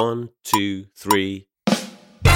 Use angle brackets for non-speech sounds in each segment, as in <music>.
One, two, three. 大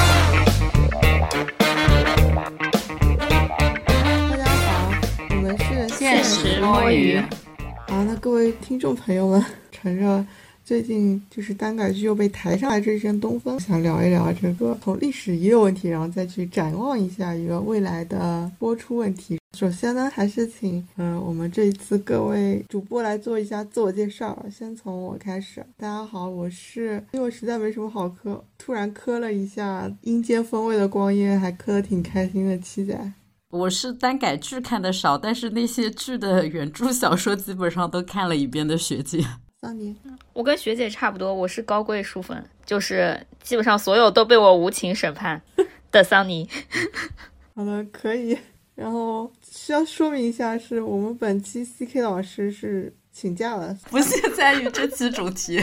家好，我们是现实摸鱼。啊，那各位听众朋友们，乘着最近就是单改剧又被抬上来这一阵东风，想聊一聊这个从历史遗留问题，然后再去展望一下一个未来的播出问题。首先呢，还是请嗯、我们这一次各位主播来做一下自我介绍。先从我开始，大家好，我是因为我实在没什么好磕，突然磕了一下阴间风味的光阴，还磕得挺开心的七仔。我是单改剧看的少，但是那些剧的原著小说基本上都看了一遍的学姐。桑尼，我跟学姐差不多，我是高贵书粉，就是基本上所有都被我无情审判的桑尼。好的，可以。然后需要说明一下，是我们本期 CK 老师是请假了，不屑参与这期主题。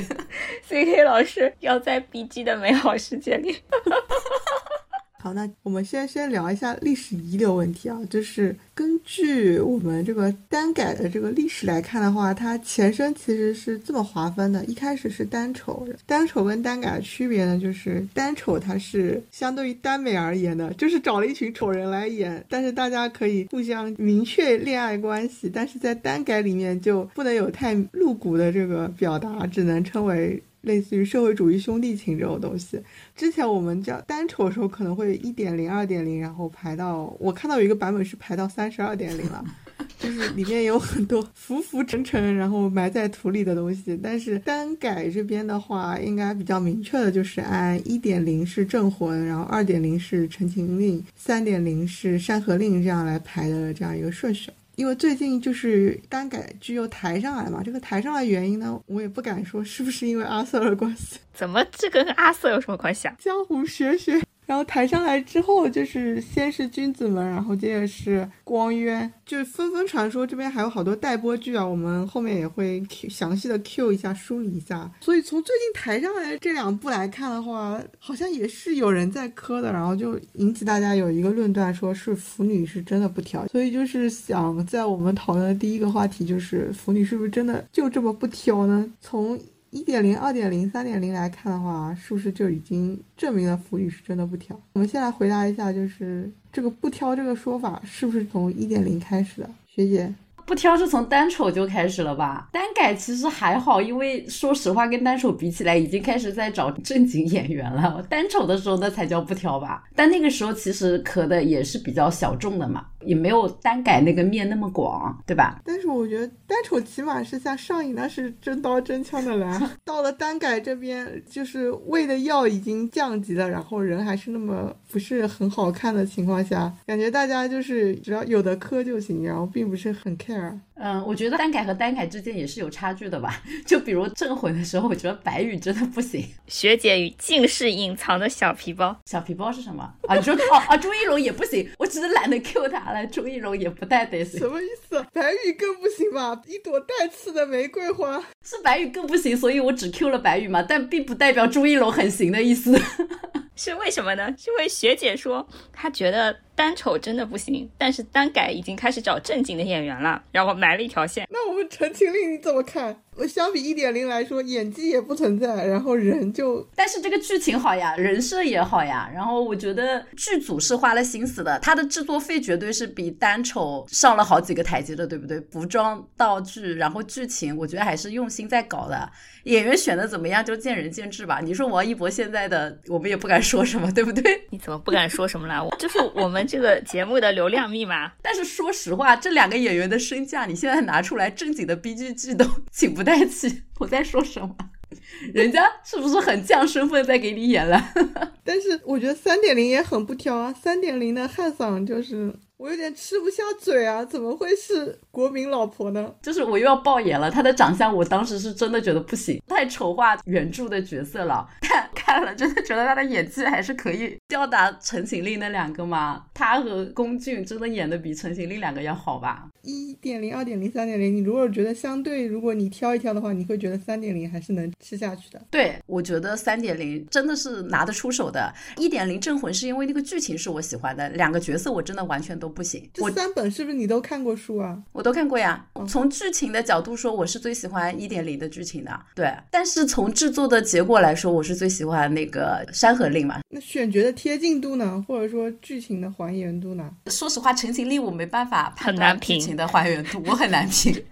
C.K 老师要在 B.G 的美好世界里。<laughs> 好，那我们先先聊一下历史遗留问题啊，就是根据我们这个单改的这个历史来看的话，它前身其实是这么划分的：一开始是单丑，单丑跟单改的区别呢，就是单丑它是相对于耽美而言的，就是找了一群丑人来演，但是大家可以互相明确恋爱关系，但是在单改里面就不能有太露骨的这个表达，只能称为。类似于社会主义兄弟情这种东西，之前我们叫单丑的时候，可能会一点零、二点零，然后排到我看到有一个版本是排到三十二点零了，<laughs> 就是里面有很多浮浮沉沉，然后埋在土里的东西。但是单改这边的话，应该比较明确的就是按一点零是镇魂，然后二点零是陈情令，三点零是山河令这样来排的这样一个顺序。因为最近就是单改剧又抬上来嘛，这个抬上来原因呢，我也不敢说是不是因为阿瑟的关系，怎么这跟阿瑟有什么关系啊？江湖学学。然后抬上来之后，就是先是君子们，然后接着是光渊，就是纷纷传说这边还有好多待播剧啊，我们后面也会详细的 Q 一下，梳理一下。所以从最近抬上来的这两部来看的话，好像也是有人在磕的，然后就引起大家有一个论断，说是腐女是真的不挑。所以就是想在我们讨论的第一个话题，就是腐女是不是真的就这么不挑呢？从一点零、二点零、三点零来看的话，是不是就已经证明了腐女是真的不挑？我们先来回答一下，就是这个不挑这个说法是不是从一点零开始的？学姐，不挑是从单丑就开始了吧？单改其实还好，因为说实话，跟单丑比起来，已经开始在找正经演员了。单丑的时候那才叫不挑吧？但那个时候其实磕的也是比较小众的嘛，也没有单改那个面那么广，对吧？但是我觉得单丑起码是像上瘾那是真刀真枪的来，<laughs> 到了单改这边，就是喂的药已经降级了，然后人还是那么不是很好看的情况下，感觉大家就是只要有的磕就行，然后并不是很 care。嗯，我觉得单改和单改之间也是有差距的吧。就比如镇魂的时候，我觉得白宇真的不行。学姐与近视隐藏的小皮包，小皮包是什么啊？你说哦啊，朱一龙也不行，我只是懒得 Q 他了。朱一龙也不太得行什，么意思？白宇更不行吧？一朵带刺的玫瑰花。是白宇更不行，所以我只 Q 了白宇嘛，但并不代表朱一龙很行的意思。<laughs> 是为什么呢？是因为学姐说她觉得单丑真的不行，但是单改已经开始找正经的演员了，然后埋了一条线。那我们《陈情令》你怎么看？我相比一点零来说，演技也不存在，然后人就但是这个剧情好呀，人设也好呀，然后我觉得剧组是花了心思的，它的制作费绝对是比单丑上了好几个台阶的，对不对？服装、道具，然后剧情，我觉得还是用心在搞的。演员选的怎么样就见仁见智吧。你说王一博现在的，我们也不敢说什么，对不对？你怎么不敢说什么啦？我 <laughs> 这是我们这个节目的流量密码。但是说实话，这两个演员的身价，你现在拿出来正经的 B G 剧都请不太起。<laughs> 我在说什么？<laughs> 人家是不是很降身份在给你演了？<laughs> 但是我觉得三点零也很不挑啊，三点零的汉嗓就是我有点吃不下嘴啊，怎么会是国民老婆呢？就是我又要爆眼了，她的长相我当时是真的觉得不行，太丑化原著的角色了。看看了，真的觉得他的演技还是可以吊打陈情令那两个嘛。他和龚俊真的演的比陈情令两个要好吧？一点零、二点零、三点零，你如果觉得相对，如果你挑一挑的话，你会觉得三点零还是能吃下去的。对，我觉得三点零真的是拿得出手的。一点零镇魂是因为那个剧情是我喜欢的，两个角色我真的完全都不行。这三本是不是你都看过书啊？我都看过呀。从剧情的角度说，我是最喜欢一点零的剧情的。对，但是从制作的结果来说，我是最喜欢那个《山河令》嘛。那选角的贴近度呢，或者说剧情的还原度呢？说实话，《陈情令》我没办法判断剧情的还原度，我很难评。<laughs>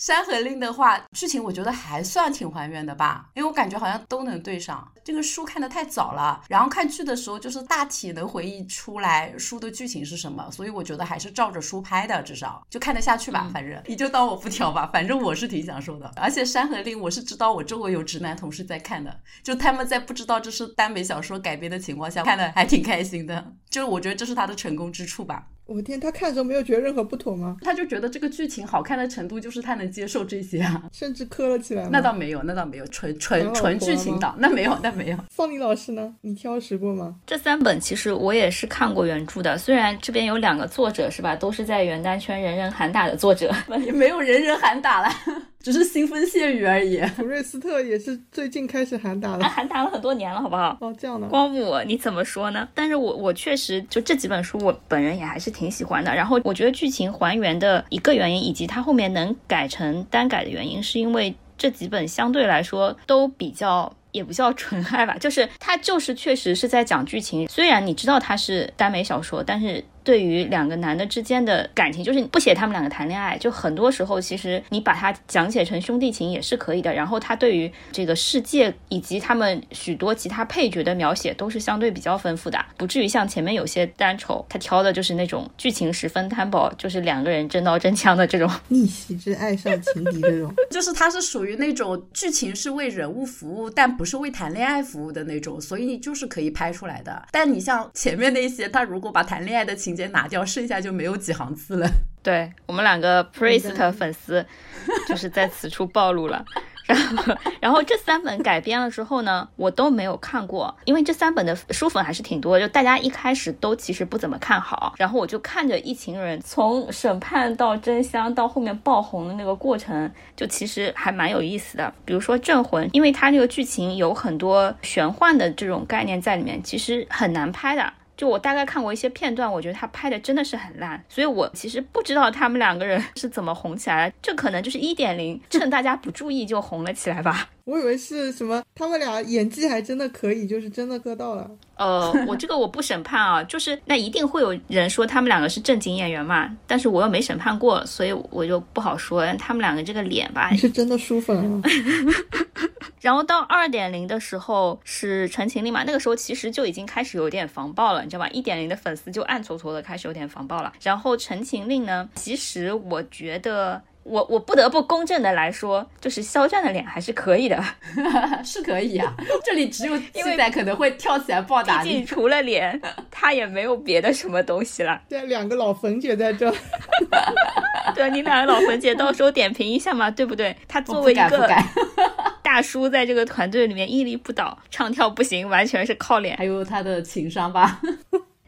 山河令的话，剧情我觉得还算挺还原的吧，因为我感觉好像都能对上。这个书看的太早了，然后看剧的时候就是大体能回忆出来书的剧情是什么，所以我觉得还是照着书拍的，至少就看得下去吧。反正你就当我不挑吧，反正我是挺享受的。而且山河令我是知道我周围有直男同事在看的，就他们在不知道这是耽美小说改编的情况下看的还挺开心的，就我觉得这是他的成功之处吧。我天，他看的时候没有觉得任何不妥吗？他就觉得这个剧情好看的程度就是他能接受这些啊，甚至磕了起来。那倒没有，那倒没有，纯纯纯剧情党，那没有，那没有。方林老师呢？你挑食过吗？这三本其实我也是看过原著的，虽然这边有两个作者是吧，都是在原耽圈人人喊打的作者，<laughs> 也没有人人喊打了。只是腥风血雨而已。普瑞斯特也是最近开始喊打了，喊打了很多年了，好不好？哦，这样的。光武，你怎么说呢？但是我我确实就这几本书，我本人也还是挺喜欢的。然后我觉得剧情还原的一个原因，以及它后面能改成单改的原因，是因为这几本相对来说都比较，也不叫纯爱吧，<laughs> 就是它就是确实是在讲剧情。虽然你知道它是耽美小说，但是。对于两个男的之间的感情，就是不写他们两个谈恋爱，就很多时候其实你把它讲解成兄弟情也是可以的。然后他对于这个世界以及他们许多其他配角的描写都是相对比较丰富的，不至于像前面有些单丑，他挑的就是那种剧情十分单薄，就是两个人真刀真枪的这种 <laughs> 逆袭之爱上情敌这种，<laughs> 就是他是属于那种剧情是为人物服务，但不是为谈恋爱服务的那种，所以就是可以拍出来的。但你像前面那些，他如果把谈恋爱的情。情节拿掉，剩下就没有几行字了。对我们两个 Priest 粉丝，就是在此处暴露了。<laughs> 然后，然后这三本改编了之后呢，我都没有看过，因为这三本的书粉还是挺多，就大家一开始都其实不怎么看好。然后我就看着一群人从审判到真香到后面爆红的那个过程，就其实还蛮有意思的。比如说《镇魂》，因为它那个剧情有很多玄幻的这种概念在里面，其实很难拍的。就我大概看过一些片段，我觉得他拍的真的是很烂，所以我其实不知道他们两个人是怎么红起来的，这可能就是一点零，趁大家不注意就红了起来吧。我以为是什么，他们俩演技还真的可以，就是真的磕到了。呃，我这个我不审判啊，就是那一定会有人说他们两个是正经演员嘛，但是我又没审判过，所以我就不好说。他们两个这个脸吧，你是真的舒服了。<laughs> 然后到二点零的时候是陈情令嘛，那个时候其实就已经开始有点防爆了，你知道吧？一点零的粉丝就暗搓搓的开始有点防爆了。然后陈情令呢，其实我觉得。我我不得不公正的来说，就是肖战的脸还是可以的，<laughs> 是可以啊。这里只有现在可能会跳起来暴打你，<laughs> 除了脸，他也没有别的什么东西了。对，两个老粉姐在这，<laughs> 对你两个老粉姐到时候点评一下嘛，对不对？他作为一个大叔，在这个团队里面屹立不倒，唱跳不行，完全是靠脸，还有他的情商吧。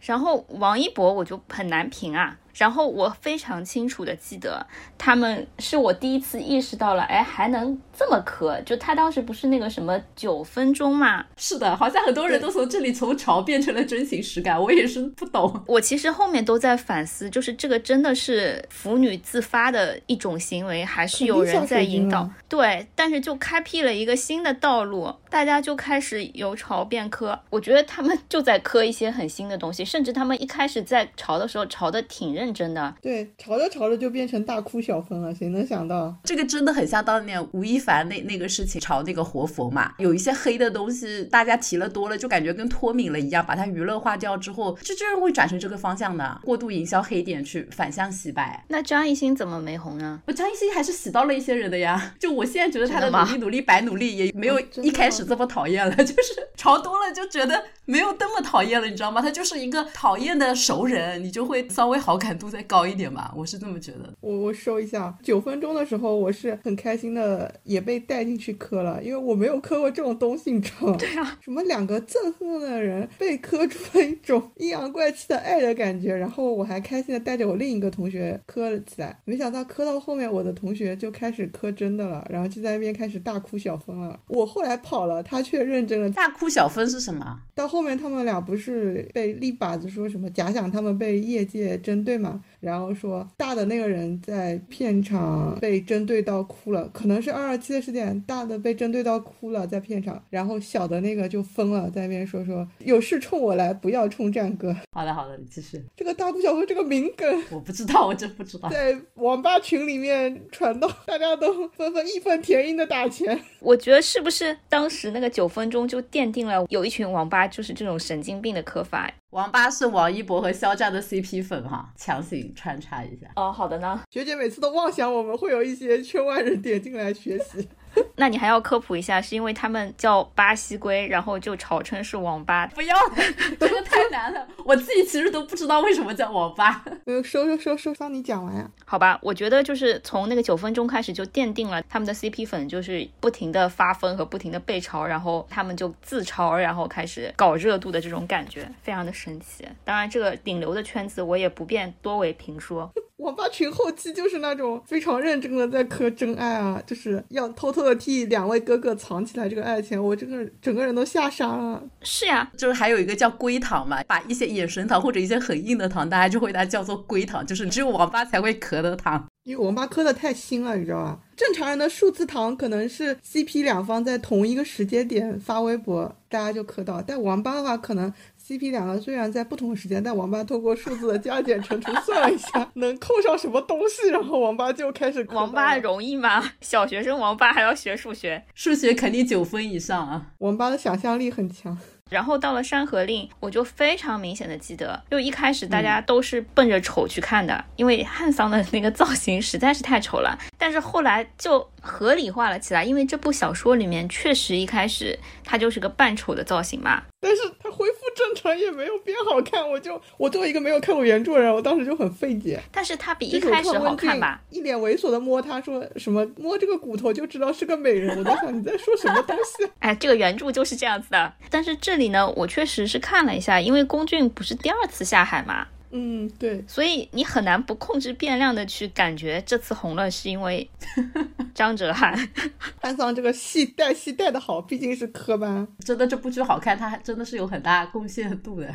然后王一博我就很难评啊。然后我非常清楚的记得，他们是我第一次意识到了，哎，还能这么磕。就他当时不是那个什么九分钟嘛？是的，好像很多人都从这里从潮变成了真情实感，我也是不懂。我其实后面都在反思，就是这个真的是腐女自发的一种行为，还是有人在引导？对，但是就开辟了一个新的道路，大家就开始由潮变磕。我觉得他们就在磕一些很新的东西，甚至他们一开始在潮的时候潮的挺认。认真的，对，吵着吵着就变成大哭小分了，谁能想到？这个真的很像当年吴亦凡那那个事情，炒那个活佛嘛，有一些黑的东西，大家提了多了，就感觉跟脱敏了一样，把它娱乐化掉之后，就居然会转成这个方向的，过度营销黑点去反向洗白。那张艺兴怎么没红呢？我张艺兴还是洗到了一些人的呀，就我现在觉得他的努力努力白努力，也没有一开始这么讨厌了，就是潮多了就觉得没有那么讨厌了，你知道吗？他就是一个讨厌的熟人，你就会稍微好感。度再高一点吧，我是这么觉得。我我收一下，九分钟的时候我是很开心的，也被带进去磕了，因为我没有磕过这种东西，你知道吗？对啊，什么两个憎恨的人被磕出了一种阴阳怪气的爱的感觉，然后我还开心的带着我另一个同学磕了起来，没想到磕到后面我的同学就开始磕真的了，然后就在那边开始大哭小疯了。我后来跑了，他却认真了。大哭小分是什么？到后面他们俩不是被立靶子说什么假想他们被业界针对嘛？然后说大的那个人在片场被针对到哭了，可能是二二七的事件，大的被针对到哭了在片场，然后小的那个就疯了，在那边说说有事冲我来，不要冲战哥。好的好的，你继续。这个大哭小分这个名梗我不知道，我真不知道。在网吧群里面传到，大家都纷纷义愤填膺的打钱。我觉得是不是当时那个九分钟就奠定了有一群网吧就是这种神经病的磕法？王八是王一博和肖战的 CP 粉哈，强行穿插一下。哦，好的呢。学姐每次都妄想我们会有一些圈外人点进来学习。那你还要科普一下，是因为他们叫巴西龟，然后就嘲称是网吧。不要，<laughs> 这个太难了，我自己其实都不知道为什么叫网吧。呃，收收收收，让你讲完呀。好吧，我觉得就是从那个九分钟开始就奠定了他们的 CP 粉就是不停的发疯和不停的被嘲，然后他们就自嘲，然后开始搞热度的这种感觉，非常的神奇。当然，这个顶流的圈子我也不便多为评说。网吧群后期就是那种非常认真的在磕真爱啊，就是要偷偷的替两位哥哥藏起来这个爱情，我这个整个人都吓傻了。是呀，就是还有一个叫龟糖嘛，把一些眼神糖或者一些很硬的糖，大家就会把它叫做龟糖，就是只有网吧才会磕的糖。因为网吧磕的太新了，你知道吧？正常人的数字糖可能是 CP 两方在同一个时间点发微博，大家就磕到，但网吧的话可能。CP 两个虽然在不同时间，但王八通过数字的加减乘除算了一下，能扣上什么东西，然后王八就开始。王八容易吗？小学生王八还要学数学，数学肯定九分以上啊！王八的想象力很强。然后到了《山河令》，我就非常明显的记得，就一开始大家都是奔着丑去看的，因为汉桑的那个造型实在是太丑了。但是后来就合理化了起来，因为这部小说里面确实一开始他就是个扮丑的造型嘛。但是他恢复正常也没有变好看，我就我作为一个没有看过原著的人，我当时就很费解。但是他比一开始好看吧？一脸猥琐的摸他说什么摸这个骨头就知道是个美人，我在想你在说什么东西？<laughs> 哎，这个原著就是这样子的。但是这里呢，我确实是看了一下，因为龚俊不是第二次下海嘛。嗯，对，所以你很难不控制变量的去感觉这次红了是因为 <laughs> 张哲瀚，安桑这个戏带戏带的好，毕竟是科班，真的这部剧好看，他还真的是有很大贡献度的。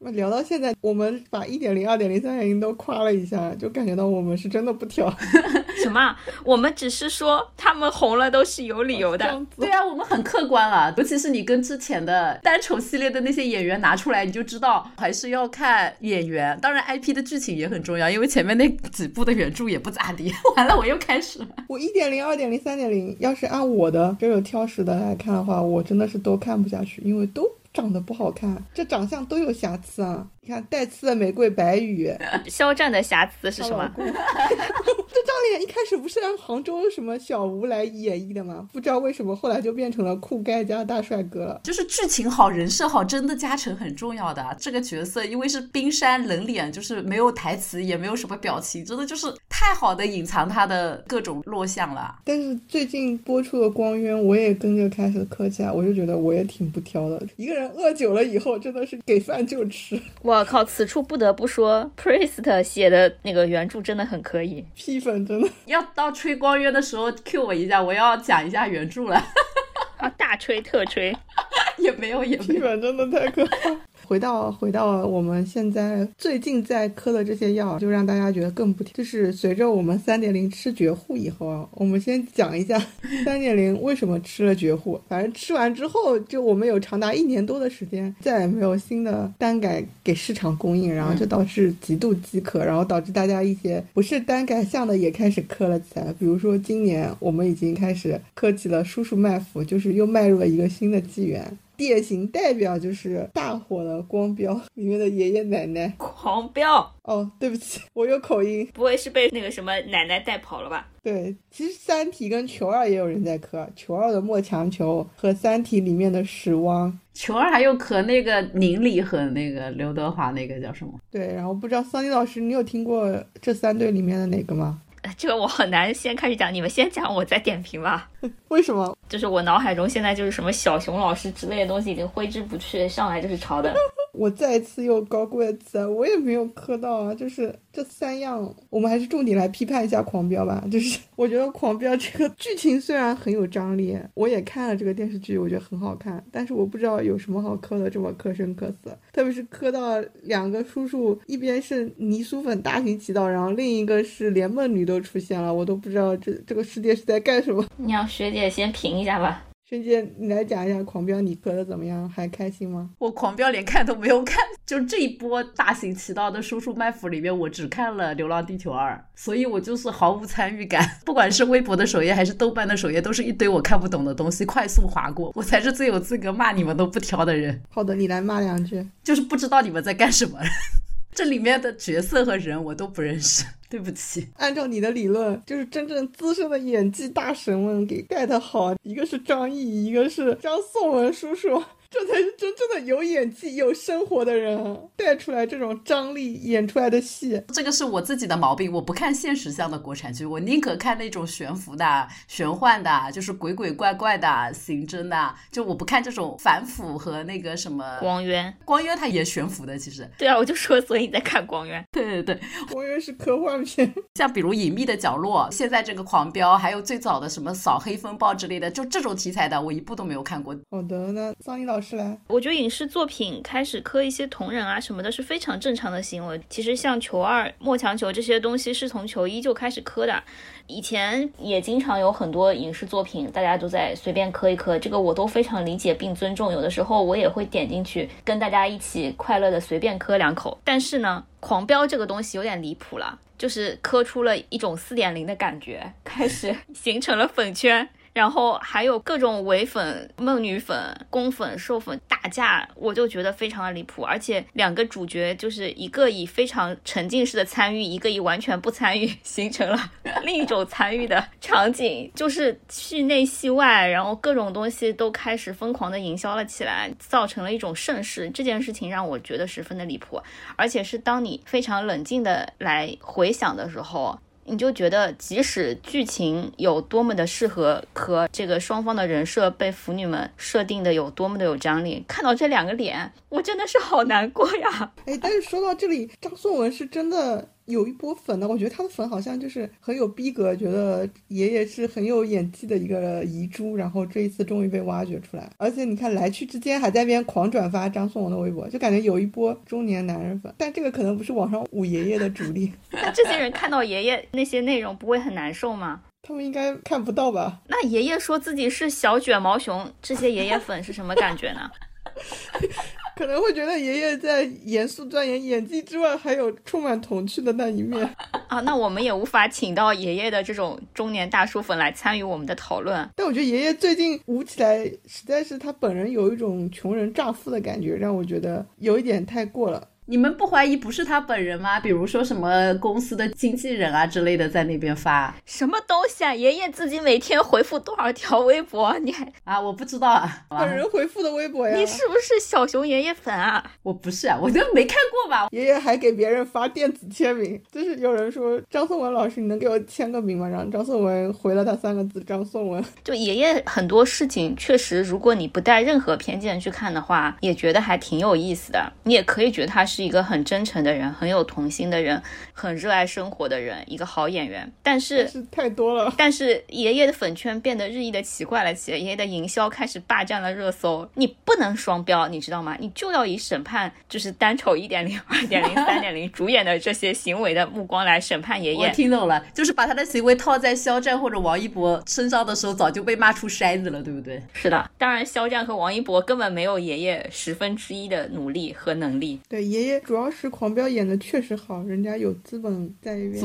那聊到现在，我们把一点零、二点零、三点零都夸了一下，就感觉到我们是真的不挑。<laughs> 什么？我们只是说他们红了都是有理由的。对啊，我们很客观了。尤其是你跟之前的单丑系列的那些演员拿出来，你就知道还是要看演员。当然，IP 的剧情也很重要，因为前面那几部的原著也不咋地。<laughs> 完了，我又开始了。我一点零、二点零、三点零，要是按我的这个挑食的来看的话，我真的是都看不下去，因为都。长得不好看，这长相都有瑕疵啊！你看带刺的玫瑰白羽，<laughs> 肖战的瑕疵是什么？<laughs> 这张脸一开始不是让杭州什么小吴来演绎的吗？不知道为什么后来就变成了酷盖加大帅哥了。就是剧情好，人设好，真的加成很重要的。这个角色因为是冰山冷脸，就是没有台词，也没有什么表情，真的就是太好的隐藏他的各种弱项了。但是最近播出的《光渊》，我也跟着开始磕起来，我就觉得我也挺不挑的。一个人饿久了以后，真的是给饭就吃。我靠，此处不得不说，Priest 写的那个原著真的很可以。P 粉真的要到吹光约的时候 Q 我一下，我要讲一下原著了。<laughs> 啊，大吹特吹，也没有也。P 粉真的太可怕。回到回到我们现在最近在磕的这些药，就让大家觉得更不甜。就是随着我们三点零吃绝户以后啊，我们先讲一下三点零为什么吃了绝户。反正吃完之后，就我们有长达一年多的时间再也没有新的单改给市场供应，然后就导致极度饥渴，然后导致大家一些不是单改向的也开始磕了起来。比如说今年我们已经开始磕起了叔叔卖腐，就是又迈入了一个新的纪元。典型代表就是大火的《光标》里面的爷爷奶奶。狂飙！哦，对不起，我有口音。不会是被那个什么奶奶带跑了吧？对，其实《三体》跟《球二》也有人在磕，《球二》的莫强求和《三体》里面的史汪。球二还有磕那个宁理和那个刘德华那个叫什么？对，然后不知道桑尼老师，你有听过这三对里面的哪个吗？这个我很难先开始讲，你们先讲，我再点评吧。<laughs> 为什么？就是我脑海中现在就是什么小熊老师之类的东西已经挥之不去，上来就是抄的。我再次又高贵词，我也没有磕到啊。就是这三样，我们还是重点来批判一下《狂飙》吧。<laughs> 就是我觉得《狂飙》这个剧情虽然很有张力，我也看了这个电视剧，我觉得很好看，但是我不知道有什么好磕的这么磕生磕死，特别是磕到两个叔叔，一边是泥塑粉大行其道，然后另一个是连梦女都出现了，我都不知道这这个世界是在干什么。你让学姐先评一下吧。萱姐，你来讲一下《狂飙》，你磕的怎么样？还开心吗？我《狂飙》连看都没有看，<laughs> 就这一波大行其道的叔叔卖腐里面，我只看了《流浪地球二》，所以我就是毫无参与感。<laughs> 不管是微博的首页还是豆瓣的首页，都是一堆我看不懂的东西，快速划过。我才是最有资格骂你们都不挑的人。好的，你来骂两句。就是不知道你们在干什么。<laughs> 这里面的角色和人我都不认识，对不起。按照你的理论，就是真正资深的演技大神们给 get 好，一个是张译，一个是张颂文叔叔。这才是真正的有演技、有生活的人带出来这种张力演出来的戏。这个是我自己的毛病，我不看现实向的国产剧，我宁可看那种悬浮的、玄幻的，就是鬼鬼怪怪的、刑侦的。就我不看这种反腐和那个什么光渊。光渊它也悬浮的，其实。对啊，我就说，所以你在看光渊。对对对，光渊是科幻片。像比如隐秘的角落，现在这个狂飙，还有最早的什么扫黑风暴之类的，就这种题材的，我一部都没有看过。好的，那桑尼老。老师来，我觉得影视作品开始磕一些同人啊什么的，是非常正常的行为。其实像球二、莫强球这些东西，是从球一就开始磕的。以前也经常有很多影视作品，大家都在随便磕一磕，这个我都非常理解并尊重。有的时候我也会点进去，跟大家一起快乐的随便磕两口。但是呢，狂飙这个东西有点离谱了，就是磕出了一种四点零的感觉，开始 <laughs> 形成了粉圈。然后还有各种伪粉、梦女粉、公粉、受粉打架，我就觉得非常的离谱。而且两个主角就是一个以非常沉浸式的参与，一个以完全不参与，形成了 <laughs> 另一种参与的场景，就是戏内戏外，然后各种东西都开始疯狂的营销了起来，造成了一种盛世。这件事情让我觉得十分的离谱，而且是当你非常冷静的来回想的时候。你就觉得，即使剧情有多么的适合和这个双方的人设被腐女们设定的有多么的有张力，看到这两个脸，我真的是好难过呀！哎，但是说到这里，张颂文是真的。有一波粉呢，我觉得他的粉好像就是很有逼格，觉得爷爷是很有演技的一个遗珠，然后这一次终于被挖掘出来，而且你看来去之间还在边狂转发张颂文的微博，就感觉有一波中年男人粉，但这个可能不是网上捂爷爷的主力。<laughs> 那这些人看到爷爷那些内容不会很难受吗？<laughs> 他们应该看不到吧？那爷爷说自己是小卷毛熊，这些爷爷粉是什么感觉呢？<laughs> 可能会觉得爷爷在严肃钻研演技之外，还有充满童趣的那一面 <laughs> 啊。那我们也无法请到爷爷的这种中年大叔粉来参与我们的讨论。但我觉得爷爷最近舞起来，实在是他本人有一种穷人乍富的感觉，让我觉得有一点太过了。你们不怀疑不是他本人吗？比如说什么公司的经纪人啊之类的在那边发什么东西啊？爷爷自己每天回复多少条微博？你还啊？我不知道啊，本人回复的微博呀？你是不是小熊爷爷粉啊？我不是啊，我都没看过吧？爷爷还给别人发电子签名，就是有人说张颂文老师，你能给我签个名吗？然后张颂文回了他三个字：张颂文。就爷爷很多事情确实，如果你不带任何偏见去看的话，也觉得还挺有意思的。你也可以觉得他是。是一个很真诚的人，很有童心的人，很热爱生活的人，一个好演员。但是太多了。但是爷爷的粉圈变得日益的奇怪了起来，爷爷的营销开始霸占了热搜。你不能双标，你知道吗？你就要以审判就是单丑一点零、二点零、三点零 <laughs> 主演的这些行为的目光来审判爷爷。我听懂了，就是把他的行为套在肖战或者王一博身上的时候，早就被骂出筛子了，对不对？是的，当然肖战和王一博根本没有爷爷十分之一的努力和能力。对爷爷。主要是狂飙演的确实好，人家有资本在边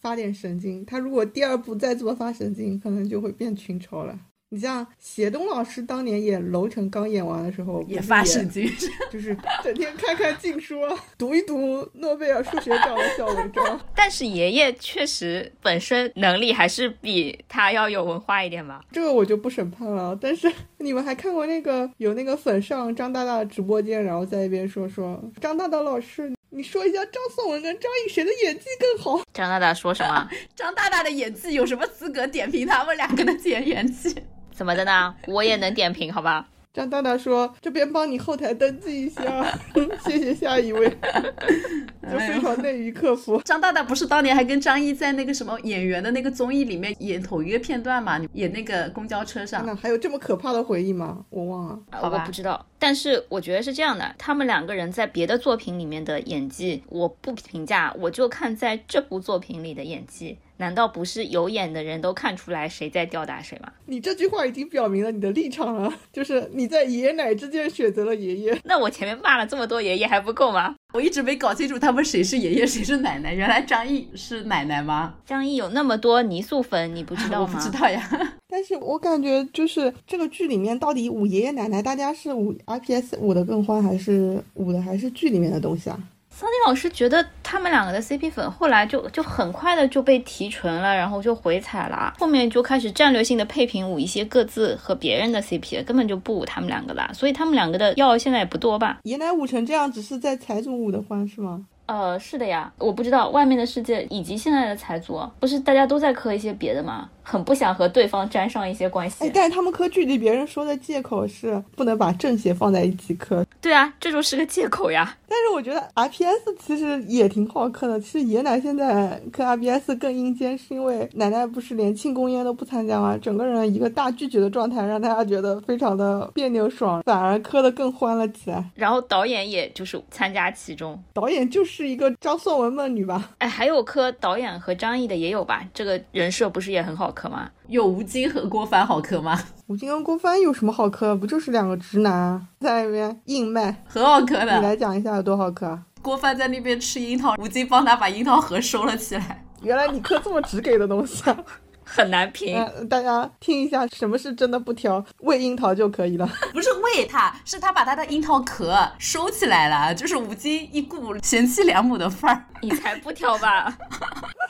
发点神经。他如果第二部再这么发神经，可能就会变群嘲了。你像谢东老师当年演楼臣刚演完的时候，也发神经，就是整天看看禁书，读一读诺贝尔数学奖的小文章。<laughs> 但是爷爷确实本身能力还是比他要有文化一点吧。这个我就不审判了。但是 <laughs> 你们还看过那个有那个粉上张大大的直播间，然后在一边说说张大大老师，你说一下张颂文跟张译谁的演技更好？张大大说什么？<laughs> 张大大的演技有什么资格点评他们两个的演演技？怎么的呢？<laughs> 我也能点评，好吧？张大大说：“这边帮你后台登记一下，<laughs> 谢谢下一位。<laughs> ”就非常内娱客服。张大大不是当年还跟张译在那个什么演员的那个综艺里面演同一个片段吗？演那个公交车上，还有这么可怕的回忆吗？我忘了，好吧，不知道。但是我觉得是这样的，他们两个人在别的作品里面的演技，我不评价，我就看在这部作品里的演技。难道不是有眼的人都看出来谁在吊打谁吗？你这句话已经表明了你的立场了，<laughs> 就是你在爷爷奶之间选择了爷爷。<laughs> 那我前面骂了这么多爷爷还不够吗？我一直没搞清楚他们谁是爷爷谁是奶奶。原来张译是奶奶吗？张译有那么多泥塑粉，你不知道吗？<laughs> 我不知道呀。但是我感觉就是这个剧里面到底捂爷爷奶奶，大家是捂 RPS 捂的更欢，还是捂的还是剧里面的东西啊？桑尼老师觉得他们两个的 CP 粉后来就就很快的就被提纯了，然后就回踩了，后面就开始战略性的配平舞一些各自和别人的 CP，根本就不舞他们两个了，所以他们两个的药现在也不多吧？原来舞成这样，只是在财主舞的欢是吗？呃，是的呀，我不知道外面的世界以及现在的财主，不是大家都在磕一些别的吗？很不想和对方沾上一些关系。哎，但是他们磕距离，别人说的借口是不能把正邪放在一起磕。对啊，这就是个借口呀。但是我觉得 RPS 其实也挺好磕的。其实爷奶现在磕 RPS 更阴间，是因为奶奶不是连庆功宴都不参加吗？整个人一个大拒绝的状态，让大家觉得非常的别扭爽，反而磕的更欢了起来。然后导演也就是参加其中，导演就是一个张颂文梦女吧？哎，还有磕导演和张译的也有吧？这个人设不是也很好磕吗？有吴京和郭帆好磕吗？吴京跟郭帆有什么好磕？不就是两个直男在那边硬卖，很好磕的。你来讲一下有多好磕？郭帆在那边吃樱桃，吴京帮他把樱桃核收了起来。原来你磕这么直给的东西啊！很难评，大家听一下，什么是真的不挑，喂樱桃就可以了。<laughs> 不是喂它，是他把他的樱桃壳收起来了，<laughs> 就是吴京一股贤妻良母的范儿。<laughs> 你才不挑吧？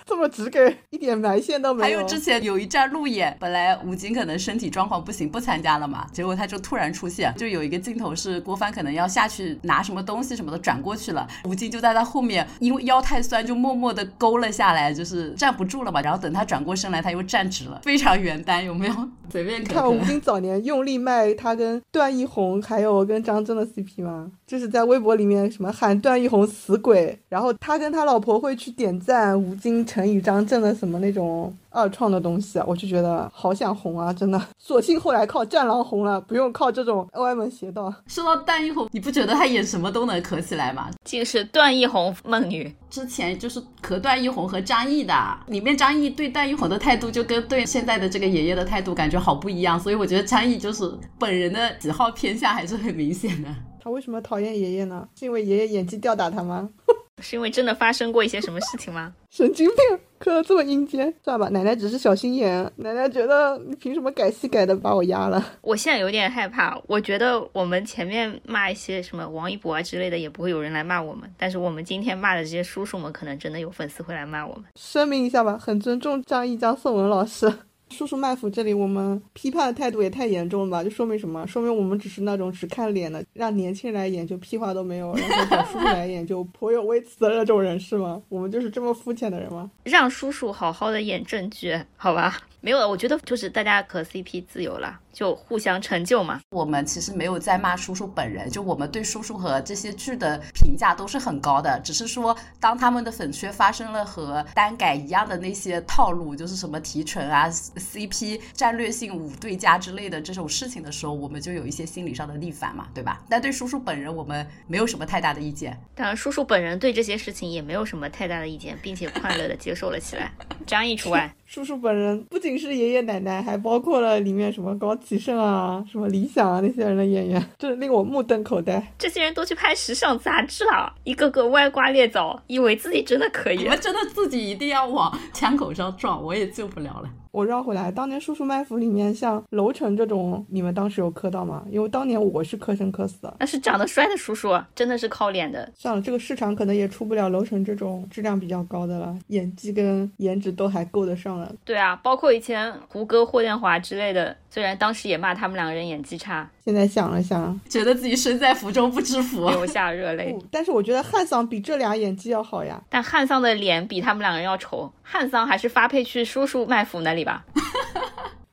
这么直给，一点埋线都没有。还有之前有一站路演，本来吴京可能身体状况不行，不参加了嘛，结果他就突然出现，就有一个镜头是郭帆可能要下去拿什么东西什么的，转过去了，吴京就在他后面，因为腰太酸，就默默的勾了下来，就是站不住了嘛。然后等他转过身来，他又站直了，非常原单，有没有？随便看吴京早年用力卖他跟段奕宏还有跟张震的 CP 吗？就是在微博里面什么喊段奕宏死鬼，然后他跟他老婆会去点赞吴京、陈宇、张震的什么那种。二创的东西啊，我就觉得好想红啊，真的。索性后来靠战狼红了，不用靠这种歪门邪道。说到段奕宏，你不觉得他演什么都能磕起来吗？竟是段奕宏梦女。之前就是磕段奕宏和张译的，里面张译对段奕宏的态度就跟对现在的这个爷爷的态度感觉好不一样，所以我觉得张译就是本人的喜好偏向还是很明显的。他为什么讨厌爷爷呢？是因为爷爷演技吊打他吗？<laughs> 是因为真的发生过一些什么事情吗？<laughs> 神经病，磕的这么阴间，算了吧。奶奶只是小心眼，奶奶觉得你凭什么改戏改的把我压了？<laughs> 我现在有点害怕，我觉得我们前面骂一些什么王一博啊之类的，也不会有人来骂我们。但是我们今天骂的这些叔叔们，可能真的有粉丝会来骂我们。声明一下吧，很尊重张一张颂文老师。叔叔卖腐这里，我们批判的态度也太严重了吧？就说明什么？说明我们只是那种只看脸的，让年轻人来演就屁话都没有，然后找叔叔来演就颇有微词的那种人是吗？我们就是这么肤浅的人吗？让叔叔好好的演正剧，好吧？没有了，我觉得就是大家可 CP 自由了。就互相成就嘛。我们其实没有在骂叔叔本人，就我们对叔叔和这些剧的评价都是很高的。只是说，当他们的粉圈发生了和单改一样的那些套路，就是什么提纯啊、CP 战略性五对家之类的这种事情的时候，我们就有一些心理上的逆反嘛，对吧？但对叔叔本人，我们没有什么太大的意见。当然，叔叔本人对这些事情也没有什么太大的意见，并且快乐的接受了起来，张译除外。<laughs> 叔叔本人不仅是爷爷奶奶，还包括了里面什么高启盛啊、什么理想啊那些人的演员，<laughs> 真令我目瞪口呆。这些人都去拍时尚杂志了，一个个歪瓜裂枣，以为自己真的可以。你们真的自己一定要往枪口上撞，我也救不了了。我绕回来，当年叔叔卖腐里面像楼成这种，你们当时有磕到吗？因为当年我是磕生磕死的。那是长得帅的叔叔，真的是靠脸的。算了，这个市场可能也出不了楼成这种质量比较高的了，演技跟颜值都还够得上了。对啊，包括以前胡歌、霍建华之类的，虽然当时也骂他们两个人演技差，现在想了想，觉得自己身在福中不知福，流下热泪。不，但是我觉得汉桑比这俩演技要好呀。但汉桑的脸比他们两个人要丑，汉桑还是发配去叔叔卖腐那里吧。<laughs>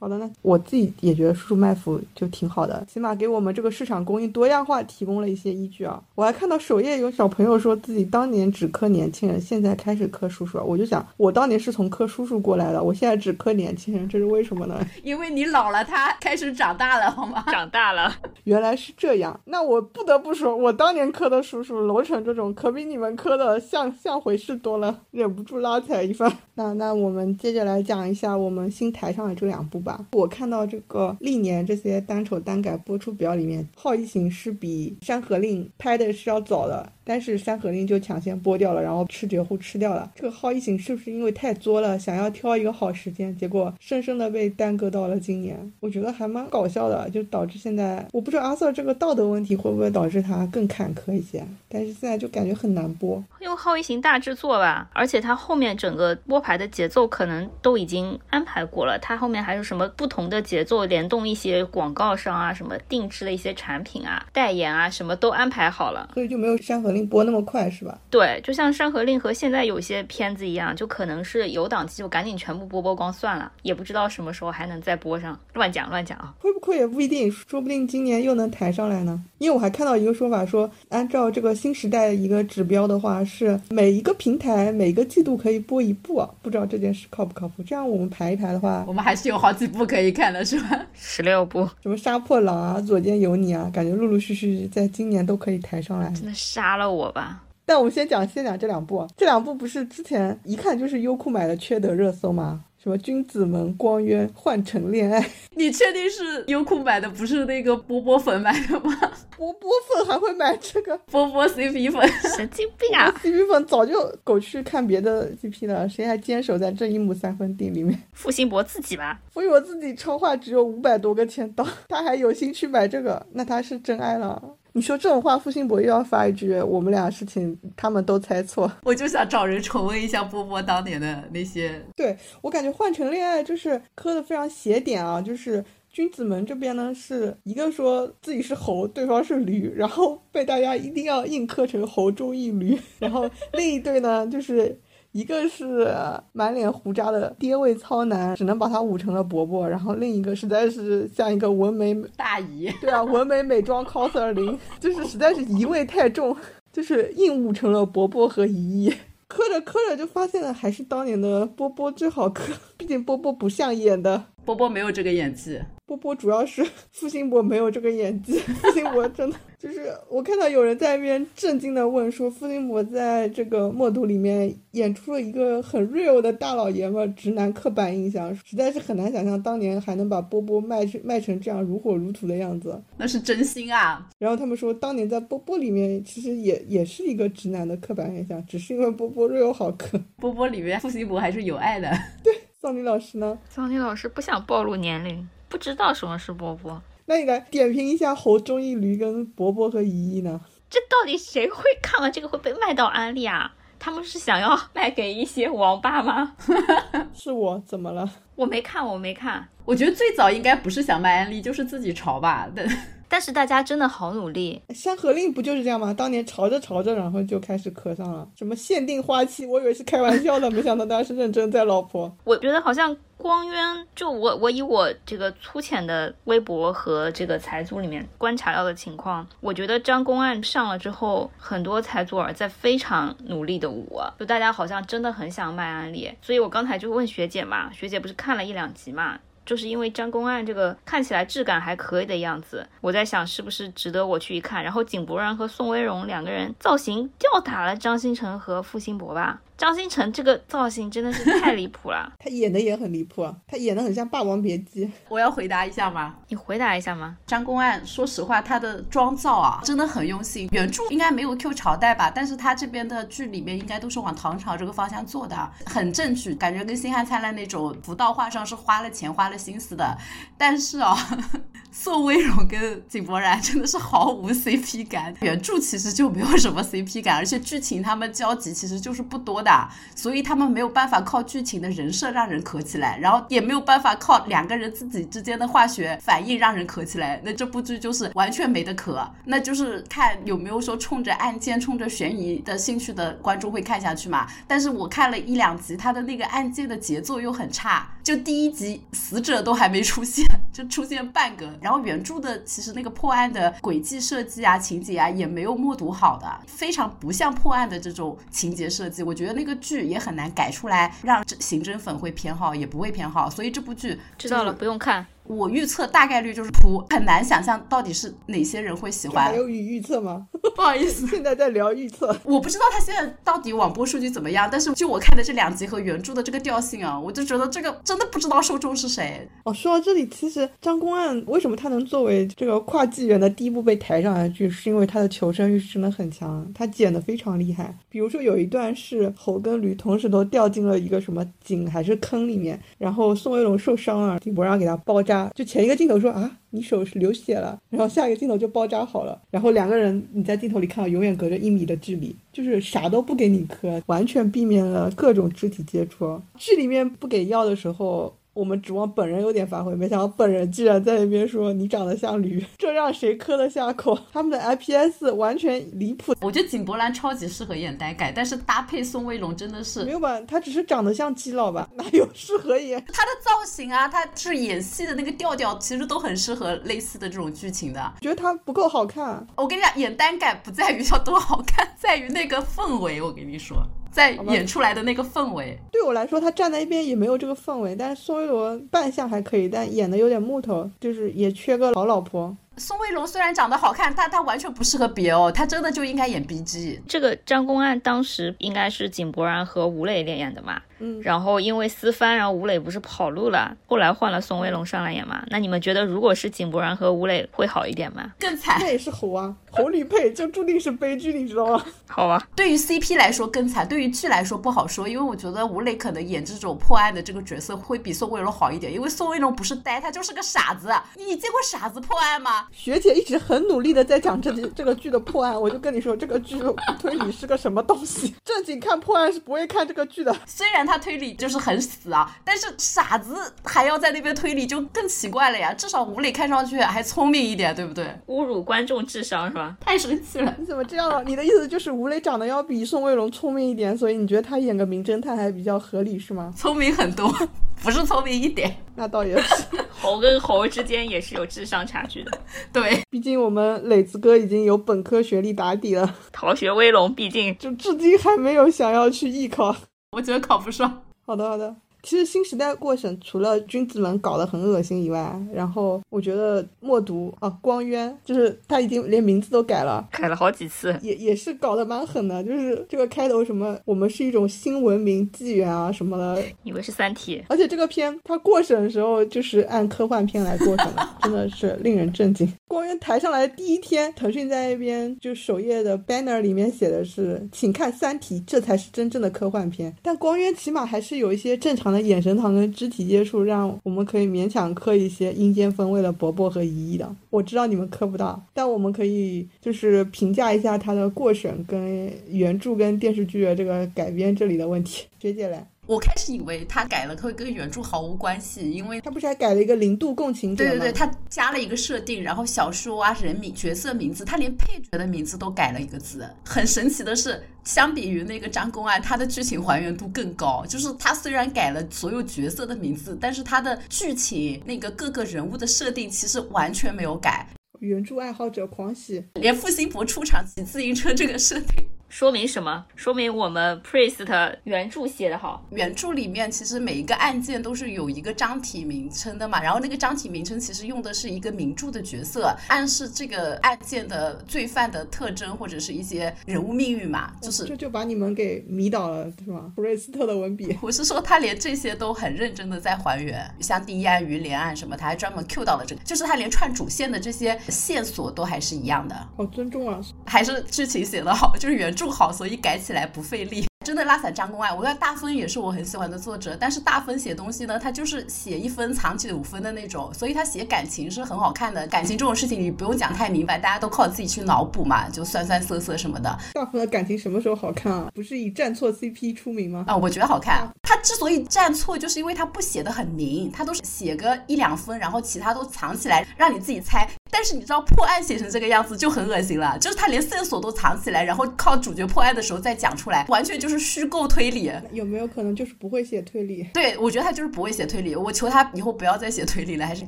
好的呢，我自己也觉得叔叔卖腐就挺好的，起码给我们这个市场供应多样化提供了一些依据啊。我还看到首页有小朋友说自己当年只磕年轻人，现在开始磕叔叔了，我就想我当年是从磕叔叔过来的，我现在只磕年轻人，这是为什么呢？<laughs> 因为你老了，他开始长大了，好吗？长大了，原来是这样。那我不得不说，我当年磕的叔叔楼成这种，可比你们磕的像像回事多了，忍不住拉踩一番。那那我们接着来讲一下我们新台上的这两部吧。我看到这个历年这些单丑单改播出表里面，《好异形》是比《山河令》拍的是要早的，但是《山河令》就抢先播掉了，然后赤绝户吃掉了。这个《好异形》是不是因为太作了，想要挑一个好时间，结果生生的被耽搁到了今年？我觉得还蛮搞笑的，就导致现在我不知道阿瑟这个道德问题会不会导致他更坎坷一些，但是现在就感觉很难播。因为《好异形》大制作吧，而且他后面整个播牌的节奏可能都已经安排过了，他后面还有什么不同的节奏联动一些广告商啊，什么定制的一些产品啊、代言啊，什么都安排好了，所以就没有《山河令》播那么快，是吧？对，就像《山河令》和现在有些片子一样，就可能是有档期就赶紧全部播播光算了，也不知道什么时候还能再播上。乱讲乱讲啊！会不会也不一定，说不定今年又能抬上来呢？因为我还看到一个说法说，按照这个新时代一个指标的话，是每一个平台每个季度可以播一部啊，不知道这件事靠不靠谱？这样我们排一排的话，我们还是有好几部可以看的，是吧？<laughs> 十六部，什么杀破狼啊、左肩有你啊，感觉陆陆续续在今年都可以抬上来。真的杀了我吧！但我们先讲先讲这两部，这两部不是之前一看就是优酷买的缺德热搜吗？什么君子们、光渊、换乘恋爱，你确定是优酷买的，不是那个波波粉买的吗？<laughs> 波波粉还会买这个？波波 CP 粉，神经病啊！CP 粉早就狗去看别的 CP 了，谁还坚守在这一亩三分地里面？<laughs> 付辛博自己吧，所以我自己超话只有五百多个签到，他还有心去买这个，那他是真爱了。你说这种话，付辛博又要发一句：“我们俩事情他们都猜错。”我就想找人重温一下波波当年的那些。对我感觉换成恋爱就是磕的非常邪点啊，就是君子们这边呢是一个说自己是猴，对方是驴，然后被大家一定要硬磕成猴中一驴，然后另一对呢就是。一个是满脸胡渣的爹味糙男，只能把他捂成了伯伯；然后另一个实在是像一个纹眉大姨，对啊，纹眉美妆 coser <laughs> 零，就是实在是姨味太重，就是硬捂成了伯伯和姨姨。磕着磕着就发现了，还是当年的波波最好磕，毕竟波波不像演的，波波没有这个演技。波波主要是付辛博没有这个演技，付辛博真的就是我看到有人在那边震惊的问说，付辛博在这个默读里面演出了一个很 real 的大老爷们直男刻板印象，实在是很难想象当年还能把波波卖成卖成这样如火如荼的样子，那是真心啊。然后他们说，当年在波波里面其实也也是一个直男的刻板印象，只是因为波波 real 好磕。<laughs> 波波里面付辛博还是有爱的。对，桑尼老师呢？桑尼老师不想暴露年龄。不知道什么是波波，那你来点评一下侯忠义驴跟伯伯和姨姨呢？这到底谁会看完这个会被卖到安利啊？他们是想要卖给一些王八吗？<laughs> 是我怎么了？我没看，我没看。我觉得最早应该不是想卖安利，就是自己潮吧。但 <laughs> 但是大家真的好努力，《山河令》不就是这样吗？当年潮着潮着，然后就开始磕上了。什么限定花期，我以为是开玩笑的，没想到大家是认真在老婆。我觉得好像光渊，就我我以我这个粗浅的微博和这个财组里面观察到的情况，我觉得张公案上了之后，很多财组儿在非常努力的舞，就大家好像真的很想卖安利。所以我刚才就问学姐嘛，学姐不是看了一两集嘛？就是因为张公案这个看起来质感还可以的样子，我在想是不是值得我去一看。然后井柏然和宋威龙两个人造型吊打了张新成和付辛博吧。张新成这个造型真的是太离谱了。<laughs> 他演的也很离谱，他演的很像《霸王别姬》。我要回答一下吗？你回答一下吗？张公案，说实话，他的妆造啊，真的很用心。原著应该没有 Q 朝代吧，但是他这边的剧里面应该都是往唐朝这个方向做的，很正剧，感觉跟《星汉灿烂》那种服道画上是花了钱花了心思的。但是啊，<laughs> 宋威龙跟井柏然真的是毫无 CP 感。原著其实就没有什么 CP 感，而且剧情他们交集其实就是不多的，所以他们没有办法靠剧情的人设让人磕起来，然后也没有办法靠两个人自己之间的化学反应让人磕起来。那这部剧就是完全没得磕，那就是看有没有说冲着案件、冲着悬疑的兴趣的观众会看下去嘛。但是我看了一两集，他的那个案件的节奏又很差，就第一集死者都还没出现，就出现半个，然后原著的其实那个破案的轨迹设计啊、情节啊也没有默读好的，非常不像破案的这种情节设计。我觉得那个剧也很难改出来，让刑侦粉会偏好，也不会偏好。所以这部剧知道了，不用看。我预测大概率就是扑，很难想象到底是哪些人会喜欢。还有预预测吗？<laughs> 不好意思，现在在聊预测。我不知道他现在到底网播数据怎么样，但是就我看的这两集和原著的这个调性啊，我就觉得这个真的不知道受众是谁。哦，说到这里，其实张公案为什么他能作为这个跨纪元的第一部被抬上来的剧，是因为他的求生欲真的很强，他剪的非常厉害。比如说有一段是猴跟驴同时都掉进了一个什么井还是坑里面，然后宋威龙受伤了，井柏然给他包扎，就前一个镜头。说啊，你手是流血了，然后下一个镜头就包扎好了，然后两个人你在镜头里看到永远隔着一米的距离，就是啥都不给你磕，完全避免了各种肢体接触。剧里面不给药的时候。我们指望本人有点发挥，没想到本人居然在那边说你长得像驴，<laughs> 这让谁磕得下口？<laughs> 他们的 IPS 完全离谱。我觉得井柏然超级适合演呆改，但是搭配宋威龙真的是没有吧？他只是长得像基佬吧？<laughs> 哪有适合演？他的造型啊，他是演戏的那个调调，其实都很适合类似的这种剧情的。觉得他不够好看。我跟你讲，演单改不在于要多好看，在于那个氛围。我跟你说。在演出来的那个氛围，对我来说，他站在一边也没有这个氛围。但是宋威龙扮相还可以，但演的有点木头，就是也缺个老老婆。宋威龙虽然长得好看，但他完全不适合别哦，他真的就应该演 BG。这个张公案当时应该是井柏然和吴磊演的嘛？嗯，然后因为私翻，然后吴磊不是跑路了，后来换了宋威龙上来演嘛？那你们觉得如果是井柏然和吴磊会好一点吗？更惨，那也是猴啊，猴女配就注定是悲剧，你知道吗？<laughs> 好吧，对于 CP 来说更惨，对于剧来说不好说，因为我觉得吴磊可能演这种破案的这个角色会比宋威龙好一点，因为宋威龙不是呆，他就是个傻子。你见过傻子破案吗？学姐一直很努力的在讲这 <laughs> 这个剧的破案，我就跟你说，这个剧推理是个什么东西？正经看破案是不会看这个剧的。虽然他推理就是很。很死啊！但是傻子还要在那边推理，就更奇怪了呀。至少吴磊看上去还聪明一点，对不对？侮辱观众智商是吧？太生气了！你怎么这样？你的意思就是吴磊长得要比宋威龙聪明一点，所以你觉得他演个名侦探还比较合理是吗？聪明很多，<laughs> 不是聪明一点。那倒也是，猴跟猴之间也是有智商差距的。对，毕竟我们磊子哥已经有本科学历打底了，逃学威龙毕竟就至今还没有想要去艺考。我觉得考不上。好的，好的。其实新时代过审除了君子们搞得很恶心以外，然后我觉得默读啊，光渊就是他已经连名字都改了，改了好几次，也也是搞得蛮狠的。就是这个开头什么，我们是一种新文明纪元啊什么的，以为是三体。而且这个片它过审的时候就是按科幻片来过审的，<laughs> 真的是令人震惊。光渊抬上来第一天，腾讯在那边就首页的 banner 里面写的是，请看三体，这才是真正的科幻片。但光渊起码还是有一些正常。眼神糖跟肢体接触，让我们可以勉强磕一些阴间风味的伯伯和姨姨的。我知道你们磕不到，但我们可以就是评价一下他的过审跟原著跟电视剧的这个改编这里的问题。<laughs> 学姐来。我开始以为他改了会跟原著毫无关系，因为他不是还改了一个零度共情者吗？对对对，他加了一个设定，然后小说啊、人名、角色名字，他连配角的名字都改了一个字。很神奇的是，相比于那个张公案，他的剧情还原度更高。就是他虽然改了所有角色的名字，但是他的剧情那个各个人物的设定其实完全没有改。原著爱好者狂喜，连付辛博出场骑自行车这个设定。说明什么？说明我们 Priest 原著写的好。原著里面其实每一个案件都是有一个章体名称的嘛，然后那个章体名称其实用的是一个名著的角色，暗示这个案件的罪犯的特征或者是一些人物命运嘛，就是这就把你们给迷倒了，是吧？普瑞斯特的文笔，<laughs> 我是说他连这些都很认真的在还原，像第一案鱼连案什么，他还专门 Q 到了这个，就是他连串主线的这些线索都还是一样的，好尊重啊！还是剧情写得好，就是原著好，所以改起来不费力。真的拉散张公爱，我看大风也是我很喜欢的作者，但是大风写东西呢，他就是写一分藏起五分的那种，所以他写感情是很好看的。感情这种事情你不用讲太明白，大家都靠自己去脑补嘛，就酸酸涩涩什么的。大风的感情什么时候好看啊？不是以站错 CP 出名吗？啊，我觉得好看。他之所以站错，就是因为他不写的很明，他都是写个一两分，然后其他都藏起来，让你自己猜。但是你知道破案写成这个样子就很恶心了，就是他连线索都藏起来，然后靠主角破案的时候再讲出来，完全就是虚构推理。有没有可能就是不会写推理？对，我觉得他就是不会写推理。我求他以后不要再写推理了，还是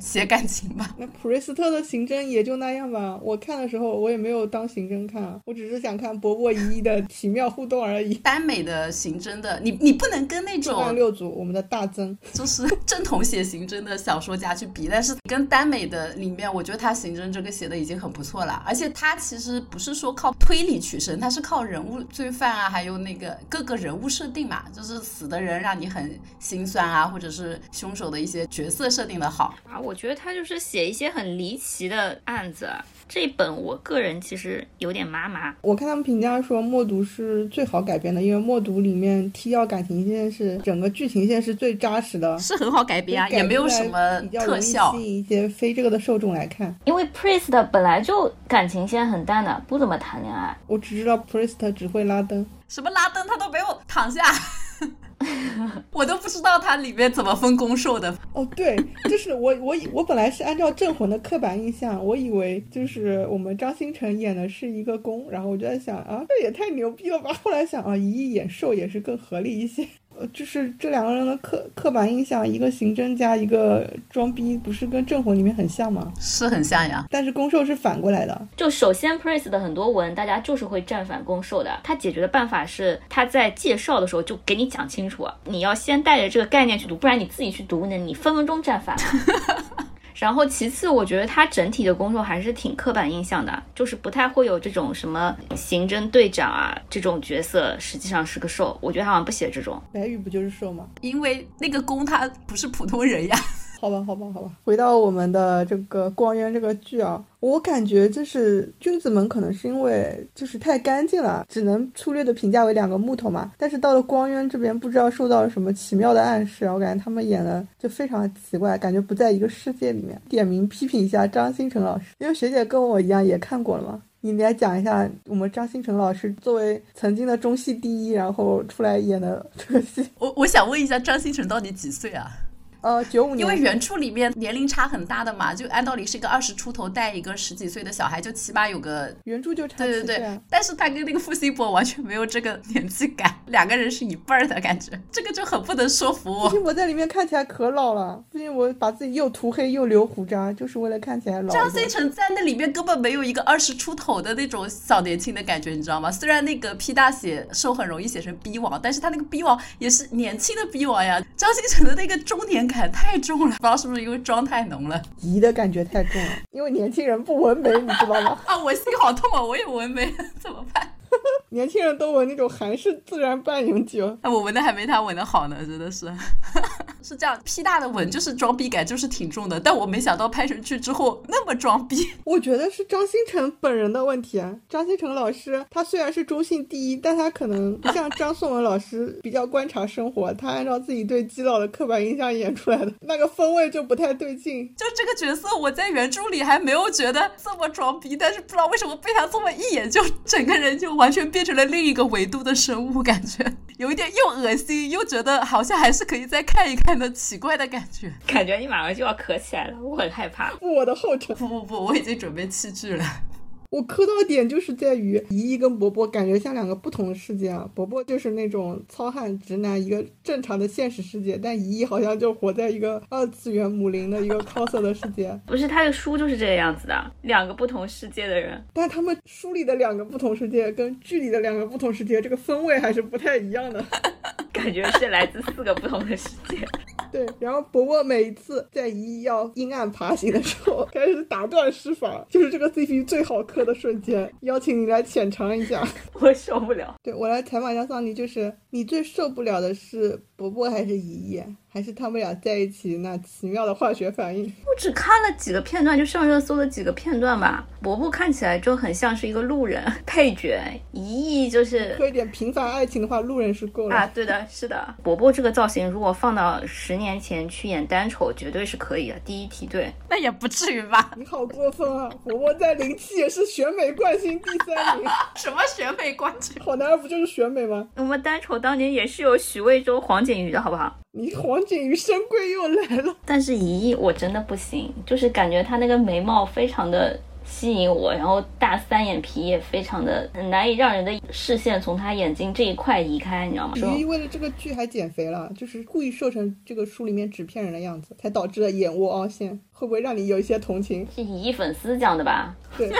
写感情吧。那普瑞斯特的刑侦也就那样吧。我看的时候我也没有当刑侦看，我只是想看伯伯一一的奇妙互动而已。耽美的刑侦的，你你不能跟那种六组我们的大曾就是正统写刑侦的小说家去比，但是跟耽美的里面，我觉得他刑侦这个写的已经。很不错了，而且他其实不是说靠推理取胜，他是靠人物罪犯啊，还有那个各个人物设定嘛，就是死的人让你很心酸啊，或者是凶手的一些角色设定的好啊。我觉得他就是写一些很离奇的案子。这本我个人其实有点麻麻。我看他们评价说《默读》是最好改编的，因为《默读》里面提要感情线是整个剧情线是最扎实的，是很好改编啊，也没有什么特效，吸引一些非这个的受众来看。因为 Priest 本来就感情线很淡的，不怎么谈恋爱。我只知道 Priest 只会拉灯，什么拉登他都没有躺下。<laughs> 我都不知道它里面怎么分攻受的哦，对，就是我我我本来是按照镇魂的刻板印象，我以为就是我们张新成演的是一个攻，然后我就在想啊，这也太牛逼了吧！后来想啊，一亿演受也是更合理一些。呃，就是这两个人的刻刻板印象，一个刑侦加一个装逼，不是跟《镇魂》里面很像吗？是很像呀，但是攻受是反过来的。就首先，Priest 的很多文，大家就是会站反攻受的。他解决的办法是，他在介绍的时候就给你讲清楚，你要先带着这个概念去读，不然你自己去读呢，你分分钟站反。<laughs> 然后其次，我觉得他整体的工作还是挺刻板印象的，就是不太会有这种什么刑侦队长啊这种角色，实际上是个受。我觉得他好像不写这种。白宇不就是受吗？因为那个攻他不是普通人呀。好吧，好吧，好吧。回到我们的这个光渊这个剧啊，我感觉就是君子们可能是因为就是太干净了，只能粗略的评价为两个木头嘛。但是到了光渊这边，不知道受到了什么奇妙的暗示，我感觉他们演的就非常奇怪，感觉不在一个世界里面。点名批评一下张新成老师，因为学姐跟我一样也看过了嘛。你来讲一下我们张新成老师作为曾经的中戏第一，然后出来演的这个戏。我我想问一下，张新成到底几岁啊？呃，九五年，因为原著里面年龄差很大的嘛，就按道理是一个二十出头带一个十几岁的小孩，就起码有个原著就差对对对，但是他跟那个付辛博完全没有这个年纪感，两个人是一辈儿的感觉，这个就很不能说服我。付辛博在里面看起来可老了，付辛博把自己又涂黑又留胡渣，就是为了看起来老。张新成在那里面根本没有一个二十出头的那种小年轻的感觉，你知道吗？虽然那个 P 大写受很容易写成 B 王，但是他那个 B 王也是年轻的 B 王呀。张新成的那个中年感太重了。不知道是不是因为妆太浓了，姨的感觉太重了。因为年轻人不纹眉，你知道吗？<laughs> 啊，我心好痛啊！我也纹眉，<laughs> 怎么办？<laughs> 年轻人都闻那种韩式自然半永久，哎，我闻的还没他闻的好呢，真的是。<laughs> 是这样，P 大的纹就是装逼感，就是挺重的。但我没想到拍成剧之后那么装逼。<laughs> 我觉得是张新成本人的问题。张新成老师他虽然是中性第一，但他可能不像张颂文老师比较观察生活，他按照自己对基佬的刻板印象演出来的那个风味就不太对劲。就这个角色，我在原著里还没有觉得这么装逼，但是不知道为什么被他这么一眼就整个人就完全变成了另一个维度的生物，感觉有一点又恶心又觉得好像还是可以再看一看。的奇怪的感觉，感觉你马上就要咳起来了，我很害怕。我的后腿，不不不，我已经准备弃剧了。我磕到点就是在于姨姨跟伯伯感觉像两个不同的世界啊。伯伯就是那种糙汉直男，一个正常的现实世界，但姨姨好像就活在一个二次元母灵的一个 cos 的世界。不是他的书就是这个样子的，两个不同世界的人。但他们书里的两个不同世界跟剧里的两个不同世界，这个氛围还是不太一样的。<laughs> 感觉是来自四个不同的世界。<laughs> 对，然后伯伯每一次在依依要阴暗爬行的时候，开始打断施法，就是这个 CP 最好磕的瞬间，邀请你来浅尝一下。我受不了。对我来采访一下桑尼，就是你最受不了的是伯伯还是姨姨？还是他们俩在一起那奇妙的化学反应。我只看了几个片段，就上热搜的几个片段吧。伯伯看起来就很像是一个路人 <laughs> 配角，姨姨就是喝一点平凡爱情的话，路人是够了啊。对的，是的。伯伯这个造型，如果放到十年前去演单丑，绝对是可以的，第一梯队。那也不至于吧？你好过分啊！伯伯在零七也是选美冠军第三名。<laughs> 什么选美冠军？好男儿不就是选美吗？我们单丑当年也是有许魏洲、黄景瑜的好不好？你黄景瑜深贵又来了，但是一亿我真的不行，就是感觉他那个眉毛非常的吸引我，然后大三眼皮也非常的难以让人的视线从他眼睛这一块移开，你知道吗？一亿为了这个剧还减肥了，就是故意瘦成这个书里面纸片人的样子，才导致了眼窝凹陷，会不会让你有一些同情？是一亿粉丝讲的吧？对。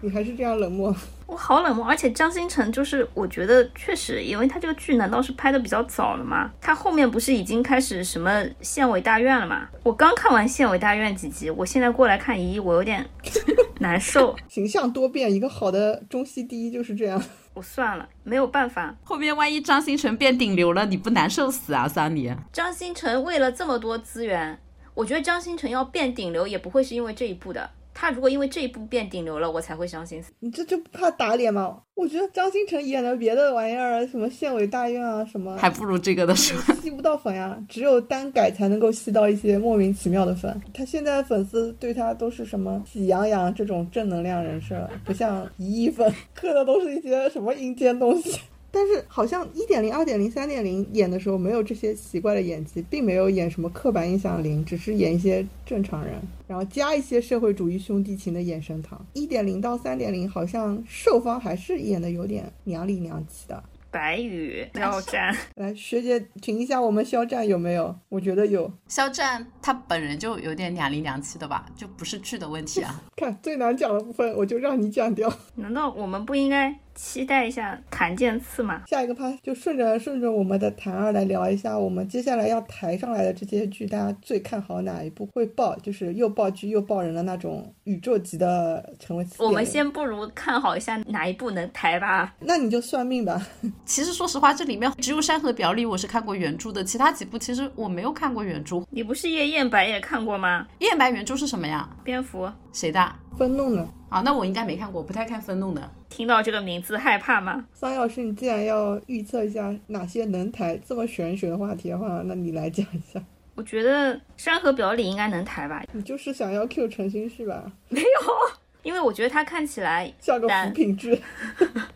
你还是这样冷漠，<laughs> 我好冷漠。而且张新成就是，我觉得确实，因为他这个剧难道是拍的比较早了吗？他后面不是已经开始什么县委大院了吗？我刚看完县委大院几集，我现在过来看姨，我有点 <laughs> 难受。形象多变，一个好的中戏第一就是这样。<laughs> 我算了，没有办法。后面万一张新成变顶流了，你不难受死啊，桑尼？张新成为了这么多资源，我觉得张新成要变顶流也不会是因为这一部的。他如果因为这一部变顶流了，我才会相信。你这就不怕打脸吗？我觉得张新成演的别的玩意儿，什么县委大院啊，什么还不如这个的是吸不到粉呀。只有单改才能够吸到一些莫名其妙的粉。他现在粉丝对他都是什么喜羊羊这种正能量人设，不像一亿粉磕的都是一些什么阴间东西。但是好像一点零、二点零、三点零演的时候没有这些奇怪的演技，并没有演什么刻板印象零，只是演一些正常人，然后加一些社会主义兄弟情的眼神糖。一点零到三点零好像受方还是演的有点娘里娘气的。白宇肖战，来学姐评一下我们肖战有没有？我觉得有。肖战他本人就有点娘里娘气的吧，就不是剧的问题啊。<laughs> 看最难讲的部分，我就让你讲掉。难道我们不应该？期待一下谭健次嘛，下一个趴就顺着顺着我们的谭二来聊一下，我们接下来要抬上来的这些剧，大家最看好哪一部会爆？就是又爆剧又爆人的那种宇宙级的成为。我们先不如看好一下哪一部能抬吧。那你就算命吧。其实说实话，这里面只有《山河表里》我是看过原著的，其他几部其实我没有看过原著。你不是《夜宴白》也看过吗？《夜燕白》原著是什么呀？蝙蝠。谁的？愤怒的。啊，那我应该没看过，不太看愤怒的。听到这个名字害怕吗？桑老师，你既然要预测一下哪些能抬这么玄学的话题的话，那你来讲一下。我觉得《山河表里》应该能抬吧。你就是想要 Q 陈星是吧？没有，<laughs> 因为我觉得他看起来像个扶贫剧。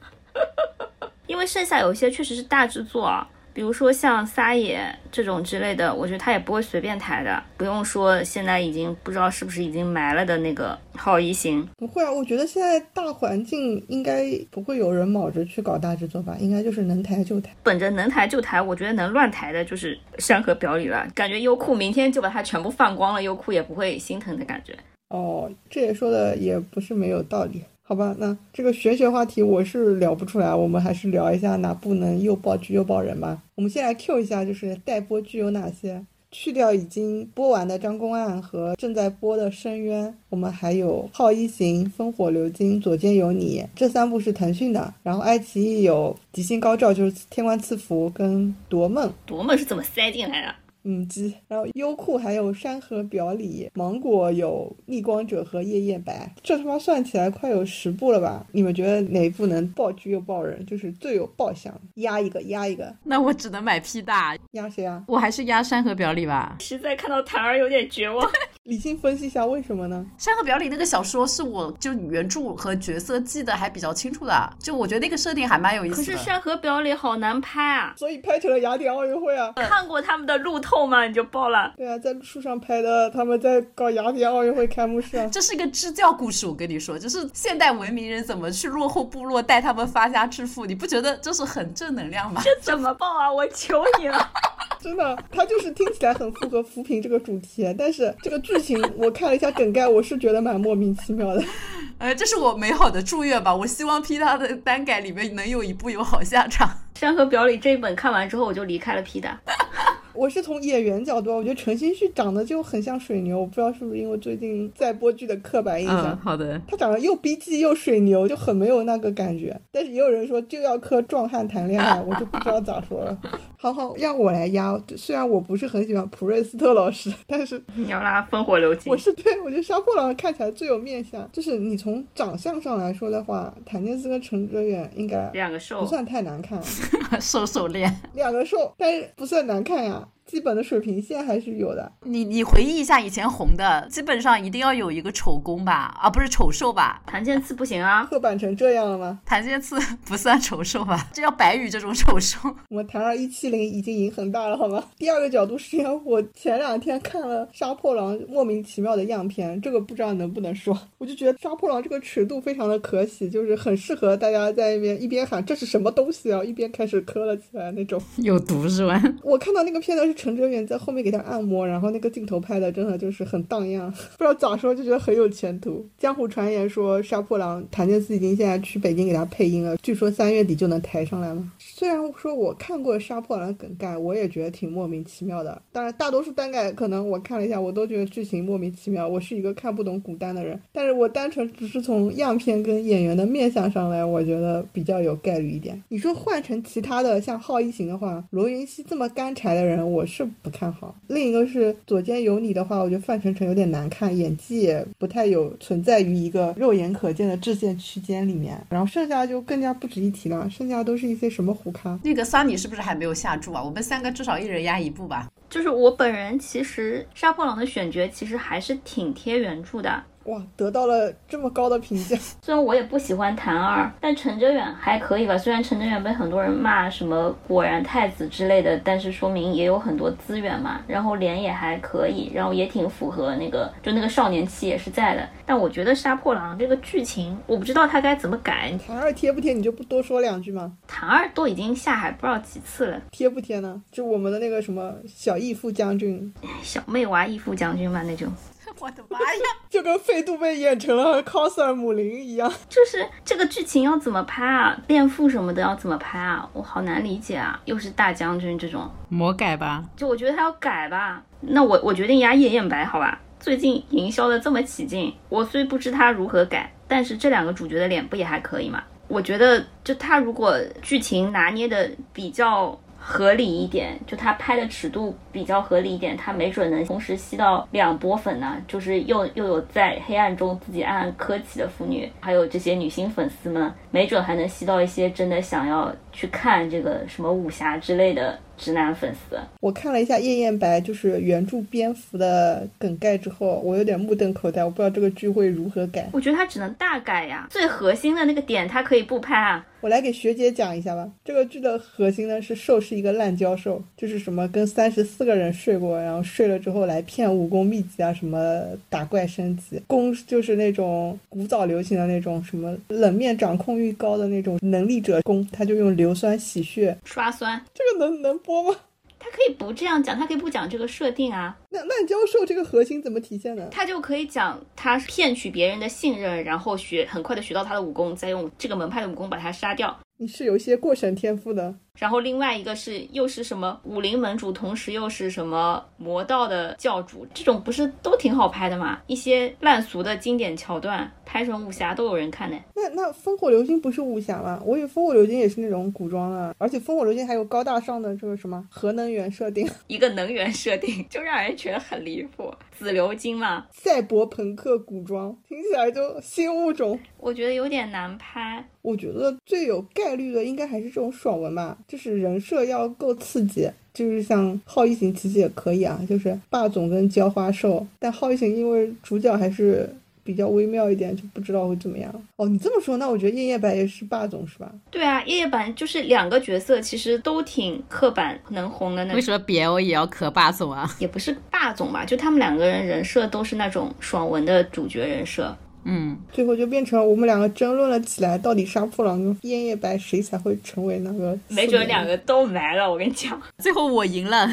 <laughs> 因为剩下有一些确实是大制作。比如说像撒野这种之类的，我觉得他也不会随便抬的。不用说，现在已经不知道是不是已经埋了的那个好一行，不会啊。我觉得现在大环境应该不会有人卯着去搞大制作吧，应该就是能抬就抬。本着能抬就抬，我觉得能乱抬的就是山河表里了。感觉优酷明天就把它全部放光了，优酷也不会心疼的感觉。哦，这也说的也不是没有道理。好吧，那这个玄学话题我是聊不出来，我们还是聊一下哪部能又爆剧又爆人吧。我们先来 Q 一下，就是待播剧有哪些？去掉已经播完的《张公案》和正在播的《深渊》，我们还有《浩一行》《烽火流金》《左肩有你》这三部是腾讯的，然后爱奇艺有《吉星高照》，就是《天官赐福》跟《夺梦》。夺梦是怎么塞进来的？嗯，鸡，然后优酷还有山河表里，芒果有逆光者和夜夜白，这他妈算起来快有十部了吧？你们觉得哪一部能爆剧又爆人，就是最有爆相？压一个，压一个。那我只能买屁大，压谁啊？我还是压山河表里吧。实在看到谭儿有点绝望。理性分析一下为什么呢？山河表里那个小说是我就原著和角色记得还比较清楚的，就我觉得那个设定还蛮有意思的。可是山河表里好难拍啊，所以拍成了雅典奥运会啊。看过他们的路透。后嘛，你就爆了。对啊，在树上拍的，他们在搞雅典奥运会开幕式啊。这是一个支教故事，我跟你说，就是现代文明人怎么去落后部落带他们发家致富，你不觉得这是很正能量吗？这怎么爆啊？我求你了。<laughs> 真的，他就是听起来很符合扶贫这个主题，但是这个剧情我看了一下梗概，我是觉得蛮莫名其妙的。<laughs> 呃，这是我美好的祝愿吧，我希望皮达的单改里面能有一部有好下场。《山河表里》这一本看完之后，我就离开了皮达。<laughs> 我是从演员角度，我觉得陈星旭长得就很像水牛，我不知道是不是因为最近在播剧的刻板印象。嗯，好的。他长得又逼气又水牛，就很没有那个感觉。但是也有人说就要磕壮汉谈恋爱，<laughs> 我就不知道咋说了。好好，让我来压。虽然我不是很喜欢普瑞斯特老师，但是你要拉烽火流金。我是对我觉得杀破狼看起来最有面相，就是你从长相上来说的话，谭健次跟陈哲远应该两个瘦，不算太难看，<laughs> 瘦瘦脸，两个瘦，但是不算难看呀。 감사합니다. 基本的水平线还是有的。你你回忆一下以前红的，基本上一定要有一个丑攻吧，啊不是丑瘦吧？檀健次不行啊，刻板成这样了吗？檀健次 <laughs> 不算丑瘦吧？这叫白宇这种丑瘦。我们谭二一七零已经赢很大了，好吗？第二个角度是因为我前两天看了《杀破狼》莫名其妙的样片，这个不知道能不能说，我就觉得《杀破狼》这个尺度非常的可喜，就是很适合大家在一边一边喊这是什么东西啊，一边开始磕了起来那种。有毒是吧？我看到那个片段陈哲远在后面。给他按摩，然后那个镜头拍的真的就是很荡漾，<laughs> 不知道咋说就觉得很有前途。江湖传言说杀破狼谭健次已经现在去北京给他配音了，据说三月底就能抬上来了。虽然说我看过杀破狼梗概，我也觉得挺莫名其妙的。当然，大多数单改可能我看了一下，我都觉得剧情莫名其妙。我是一个看不懂古单的人，但是我单纯只是从样片跟演员的面相上来，我觉得比较有概率一点。你说换成其他的像浩一行的话，罗云熙这么干柴的人，我是不看好。另一个是左肩有你的话，我觉得范丞丞有点难看，演技也不太有存在于一个肉眼可见的制线区间里面。然后剩下就更加不值一提了，剩下都是一些什么胡咖。那个桑尼是不是还没有下注啊？我们三个至少一人压一部吧。就是我本人其实杀破狼的选角其实还是挺贴原著的。哇，得到了这么高的评价。<laughs> 虽然我也不喜欢谭二，但陈哲远还可以吧。虽然陈哲远被很多人骂什么果然太子之类的，但是说明也有很多资源嘛。然后脸也还可以，然后也挺符合那个，就那个少年气也是在的。但我觉得杀破狼这个剧情，我不知道他该怎么改。谭二贴不贴，你就不多说两句吗？谭二都已经下海不知道几次了，贴不贴呢？就我们的那个什么小义父将军，小妹娃义父将军嘛那种。<laughs> 我的妈呀！就跟费度被演成了 coser 母林一样，就是这个剧情要怎么拍啊？恋父什么的要怎么拍啊？我好难理解啊！又是大将军这种魔改吧？就我觉得他要改吧。那我我决定压叶艳白，好吧？最近营销的这么起劲，我虽不知他如何改，但是这两个主角的脸不也还可以吗？我觉得就他如果剧情拿捏的比较。合理一点，就他拍的尺度比较合理一点，他没准能同时吸到两波粉呢。就是又又有在黑暗中自己暗暗磕起的腐女，还有这些女性粉丝们，没准还能吸到一些真的想要去看这个什么武侠之类的。直男粉丝，我看了一下《夜宴白》，就是原著蝙蝠的梗概之后，我有点目瞪口呆，我不知道这个剧会如何改。我觉得他只能大改呀，最核心的那个点他可以不拍啊。我来给学姐讲一下吧。这个剧的核心呢是兽是一个滥交兽，就是什么跟三十四个人睡过，然后睡了之后来骗武功秘籍啊，什么打怪升级。攻就是那种古早流行的那种什么冷面掌控欲高的那种能力者攻，他就用硫酸洗血刷酸，这个能能播吗？他可以不这样讲，他可以不讲这个设定啊。那滥交兽这个核心怎么体现呢？他就可以讲他骗取别人的信任，然后学很快的学到他的武功，再用这个门派的武功把他杀掉。你是有一些过审天赋的。然后另外一个是又是什么武林门主，同时又是什么魔道的教主，这种不是都挺好拍的吗？一些烂俗的经典桥段拍成武侠都有人看呢。那那烽火流星不是武侠吗？我以为烽火流星也是那种古装的，而且烽火流星还有高大上的这个什么核能源设定，<laughs> 一个能源设定就让人觉得很离谱。紫流金嘛，赛博朋克古装，听起来就新物种。我觉得有点难拍。我觉得最有概率的应该还是这种爽文吧。就是人设要够刺激，就是像浩一行其实也可以啊，就是霸总跟浇花兽，但浩一行因为主角还是比较微妙一点，就不知道会怎么样。哦，你这么说，那我觉得夜夜白也是霸总是吧？对啊，夜夜版就是两个角色，其实都挺刻板能红的那为什么 BL 也要磕霸总啊？也不是霸总吧，就他们两个人人设都是那种爽文的主角人设。嗯，最后就变成我们两个争论了起来，到底杀破狼跟烟叶白谁才会成为那个？没准两个都埋了，我跟你讲。最后我赢了。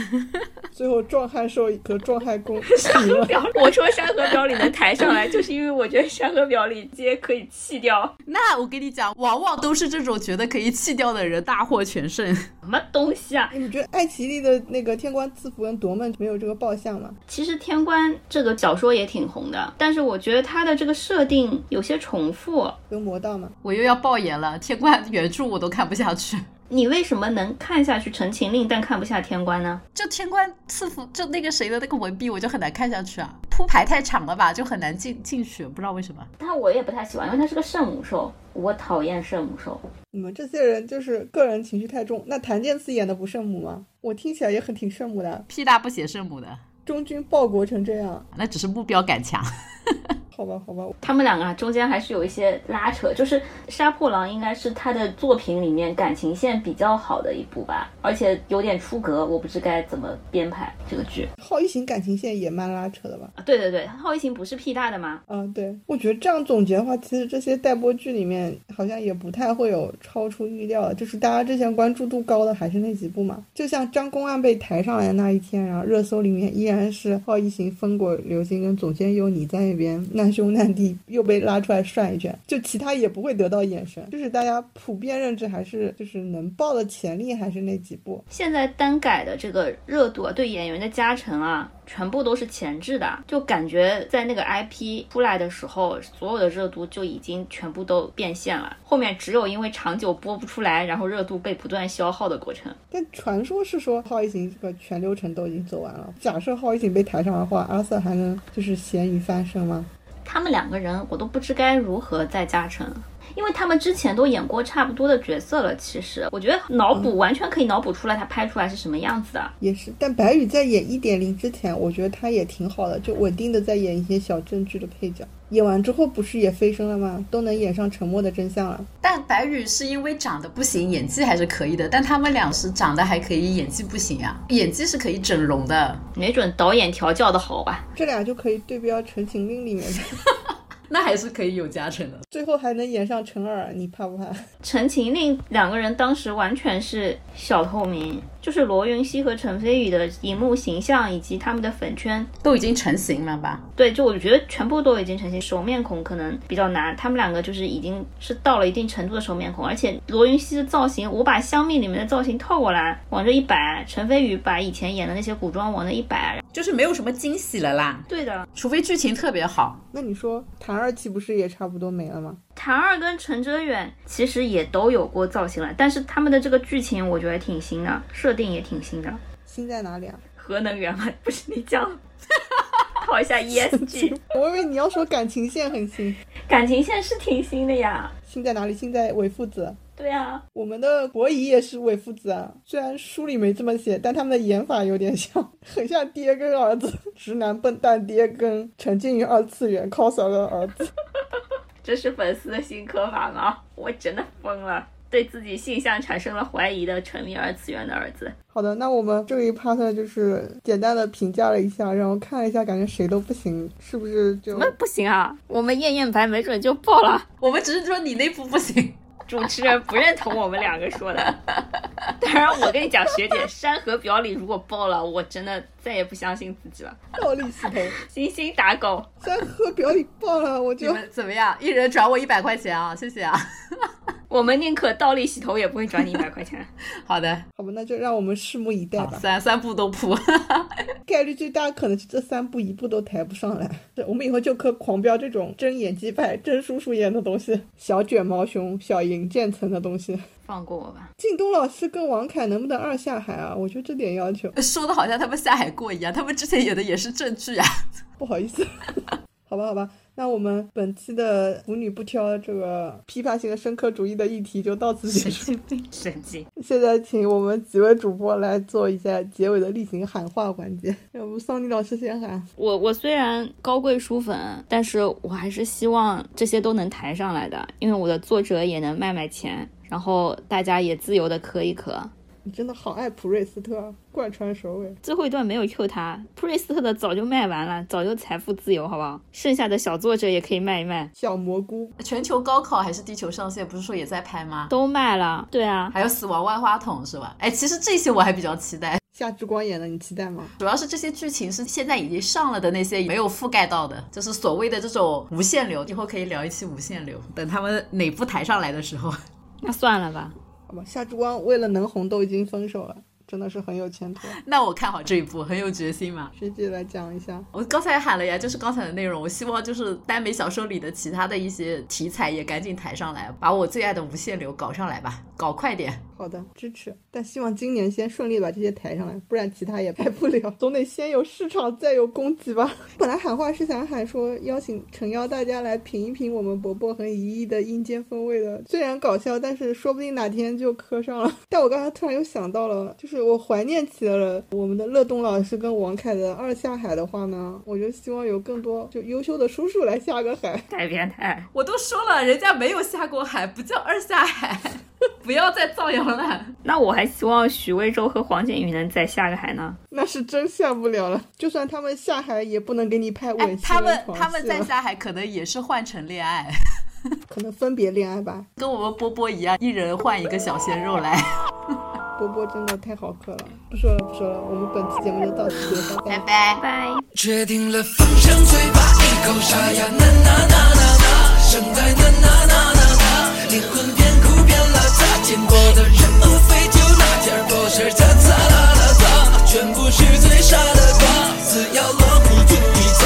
最后壮汉兽和壮汉公山河表，我说山河表里能抬上来，就是因为我觉得山河表里皆可以弃掉。那我跟你讲，往往都是这种觉得可以弃掉的人大获全胜。什么东西啊？你觉得爱奇艺的那个天官赐福跟夺梦没有这个爆相吗？其实天官这个小说也挺红的，但是我觉得它的这个设定有些重复。有魔道吗？我又要爆言了，天官原著我都看不下去。你为什么能看下去《陈情令》，但看不下天官呢？就天官赐福，就那个谁的那个文笔，我就很难看下去啊，铺排太长了吧，就很难进进去，不知道为什么。但我也不太喜欢，因为他是个圣母兽，我讨厌圣母兽。你们这些人就是个人情绪太重。那谭健次演的不圣母吗？我听起来也很挺圣母的。屁大不写圣母的，忠君报国成这样，那只是目标感强。好吧，好吧，他们两个中间还是有一些拉扯，就是《杀破狼》应该是他的作品里面感情线比较好的一部吧，而且有点出格，我不知该怎么编排这个剧。浩一行感情线也蛮拉扯的吧？啊，对对对，浩一行不是屁大的吗？嗯，对，我觉得这样总结的话，其实这些待播剧里面好像也不太会有超出预料的，就是大家之前关注度高的还是那几部嘛，就像张公案被抬上来的那一天，然后热搜里面依然是浩一行、风果、刘星跟总监有你在那边难兄难弟。又被拉出来涮一圈，就其他也不会得到眼神，就是大家普遍认知还是就是能爆的潜力还是那几部。现在单改的这个热度啊，对演员的加成啊，全部都是前置的，就感觉在那个 IP 出来的时候，所有的热度就已经全部都变现了，后面只有因为长久播不出来，然后热度被不断消耗的过程。但传说是说浩一行这个全流程都已经走完了，假设浩一行被抬上的话，阿瑟还能就是咸鱼翻身吗？他们两个人，我都不知该如何再加成，因为他们之前都演过差不多的角色了。其实，我觉得脑补完全可以脑补出来他拍出来是什么样子的。也是，但白宇在演一点零之前，我觉得他也挺好的，就稳定的在演一些小正剧的配角。演完之后不是也飞升了吗？都能演上《沉默的真相》了。但白宇是因为长得不行，演技还是可以的。但他们俩是长得还可以，演技不行呀。演技是可以整容的，没准导演调教的好吧。这俩就可以对标《陈情令》里面的。<laughs> 那还是可以有加成的，最后还能演上陈二，你怕不怕？陈情令两个人当时完全是小透明，就是罗云熙和陈飞宇的荧幕形象以及他们的粉圈都已经成型了吧？对，就我觉得全部都已经成型，熟面孔可能比较难，他们两个就是已经是到了一定程度的熟面孔，而且罗云熙的造型，我把香蜜里面的造型套过来往这一摆，陈飞宇把以前演的那些古装往那一摆，就是没有什么惊喜了啦。对的，除非剧情特别好。那你说谭二期不是也差不多没了吗？谭二跟陈哲远其实也都有过造型了，但是他们的这个剧情我觉得挺新的，设定也挺新的。新在哪里啊？核能源吗？<laughs> 不是你讲，套一下 ESG。我以为你要说感情线很新，感情线是挺新的呀。新在哪里？新在伪父子。对啊，我们的博仪也是伪父子啊，虽然书里没这么写，但他们的演法有点像，<laughs> 很像爹跟儿子，直男笨蛋爹跟沉浸于二次元 coser 的儿子。<laughs> 这是粉丝的新刻法吗？我真的疯了，对自己性向产生了怀疑的沉迷二次元的儿子。好的，那我们这一 part 就是简单的评价了一下，然后看了一下，感觉谁都不行，是不是就？怎么不行啊？我们艳艳白没准就爆了。我们只是说你那部不行。主持人不认同我们两个说的，<laughs> 当然我跟你讲，学姐《山河表里》如果爆了，我真的再也不相信自己了。倒立洗头，星星打狗，《山河表里》爆了，我就怎么样？一人转我一百块钱啊，谢谢啊。我们宁可倒立洗头，也不会转你 <laughs> 一百块钱。好的，好吧，那就让我们拭目以待吧。三三步都扑，<laughs> 概率最大可能是这三步一步都抬不上来。我们以后就可狂飙这种真演技派、真叔叔演的东西，小卷毛熊、小银渐层的东西。放过我吧。靳东老师跟王凯能不能二下海啊？我觉得这点要求说的好像他们下海过一样，他们之前演的也是正剧啊。不好意思，<laughs> 好吧，好吧。那我们本期的腐女不挑这个批判性的深刻主义的议题就到此结束。神经。现在请我们几位主播来做一下结尾的例行喊话环节。要不桑尼老师先喊？我我虽然高贵书粉，但是我还是希望这些都能抬上来的，因为我的作者也能卖卖钱，然后大家也自由的磕一磕。你真的好爱普瑞斯特，贯穿首尾。最后一段没有 Q 他，普瑞斯特的早就卖完了，早就财富自由，好不好？剩下的小作者也可以卖一卖。小蘑菇，全球高考还是地球上线，不是说也在拍吗？都卖了，对啊，还有死亡万花筒是吧？哎，其实这些我还比较期待。夏之光演的，你期待吗？主要是这些剧情是现在已经上了的那些没有覆盖到的，就是所谓的这种无限流。以后可以聊一期无限流，等他们哪部抬上来的时候。<laughs> 那算了吧。好吧，夏之光为了能红都已经分手了。真的是很有前途。那我看好这一部，很有决心嘛。学姐来讲一下，我刚才喊了呀，就是刚才的内容。我希望就是耽美小说里的其他的一些题材也赶紧抬上来，把我最爱的无限流搞上来吧，搞快点。好的，支持。但希望今年先顺利把这些抬上来，不然其他也拍不了。<laughs> 总得先有市场，再有供给吧。<laughs> 本来喊话是想喊说邀请诚邀大家来品一品我们伯伯和姨姨的阴间风味的，虽然搞笑，但是说不定哪天就磕上了。<laughs> 但我刚才突然又想到了，就是我怀念起了我们的乐东老师跟王凯的二下海的话呢，我就希望有更多就优秀的叔叔来下个海。太变态！我都说了，人家没有下过海，不叫二下海。不要再造谣了。<laughs> 那我还希望许魏洲和黄景瑜能再下个海呢。那是真下不了了。就算他们下海，也不能给你拍吻戏他们他们再下海，可能也是换成恋爱，<laughs> 可能分别恋爱吧。跟我们波波一样，一人换一个小鲜肉来。<laughs> 波波真的太好磕了。不说了不说了，我们本期节目就到此结束，拜拜拜。决定了风向，嘴巴一口沙哑，呐呐呐呐呐，声带呐呐呐呐呐，灵魂变苦变辣，擦肩过的人无非就那点儿破事儿，擦擦啦啦擦，全部是最傻的瓜，只要落糊涂一擦。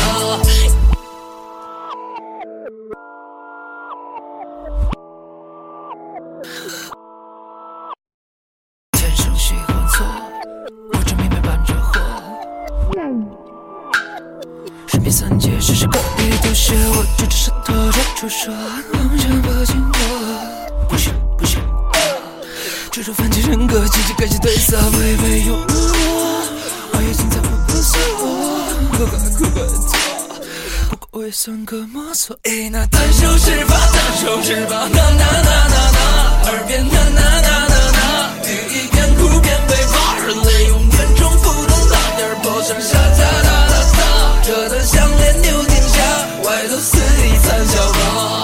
天生喜欢错，我这明白伴着火。身边三界，时时刻地都是我，举着舌头在出说，妄想抱紧我。不行不行，这种反击人格，积极改写对色，微微有我，我也精彩不不是我，可可可可错。我也算个摸索。诶，那单手是吧，单手是吧，那那那那那，耳边那那那那那，边哭边被骂，人类永远重复的那点破事，沙哒哒哒哒，这段项链丢天下，外头肆意惨笑吧。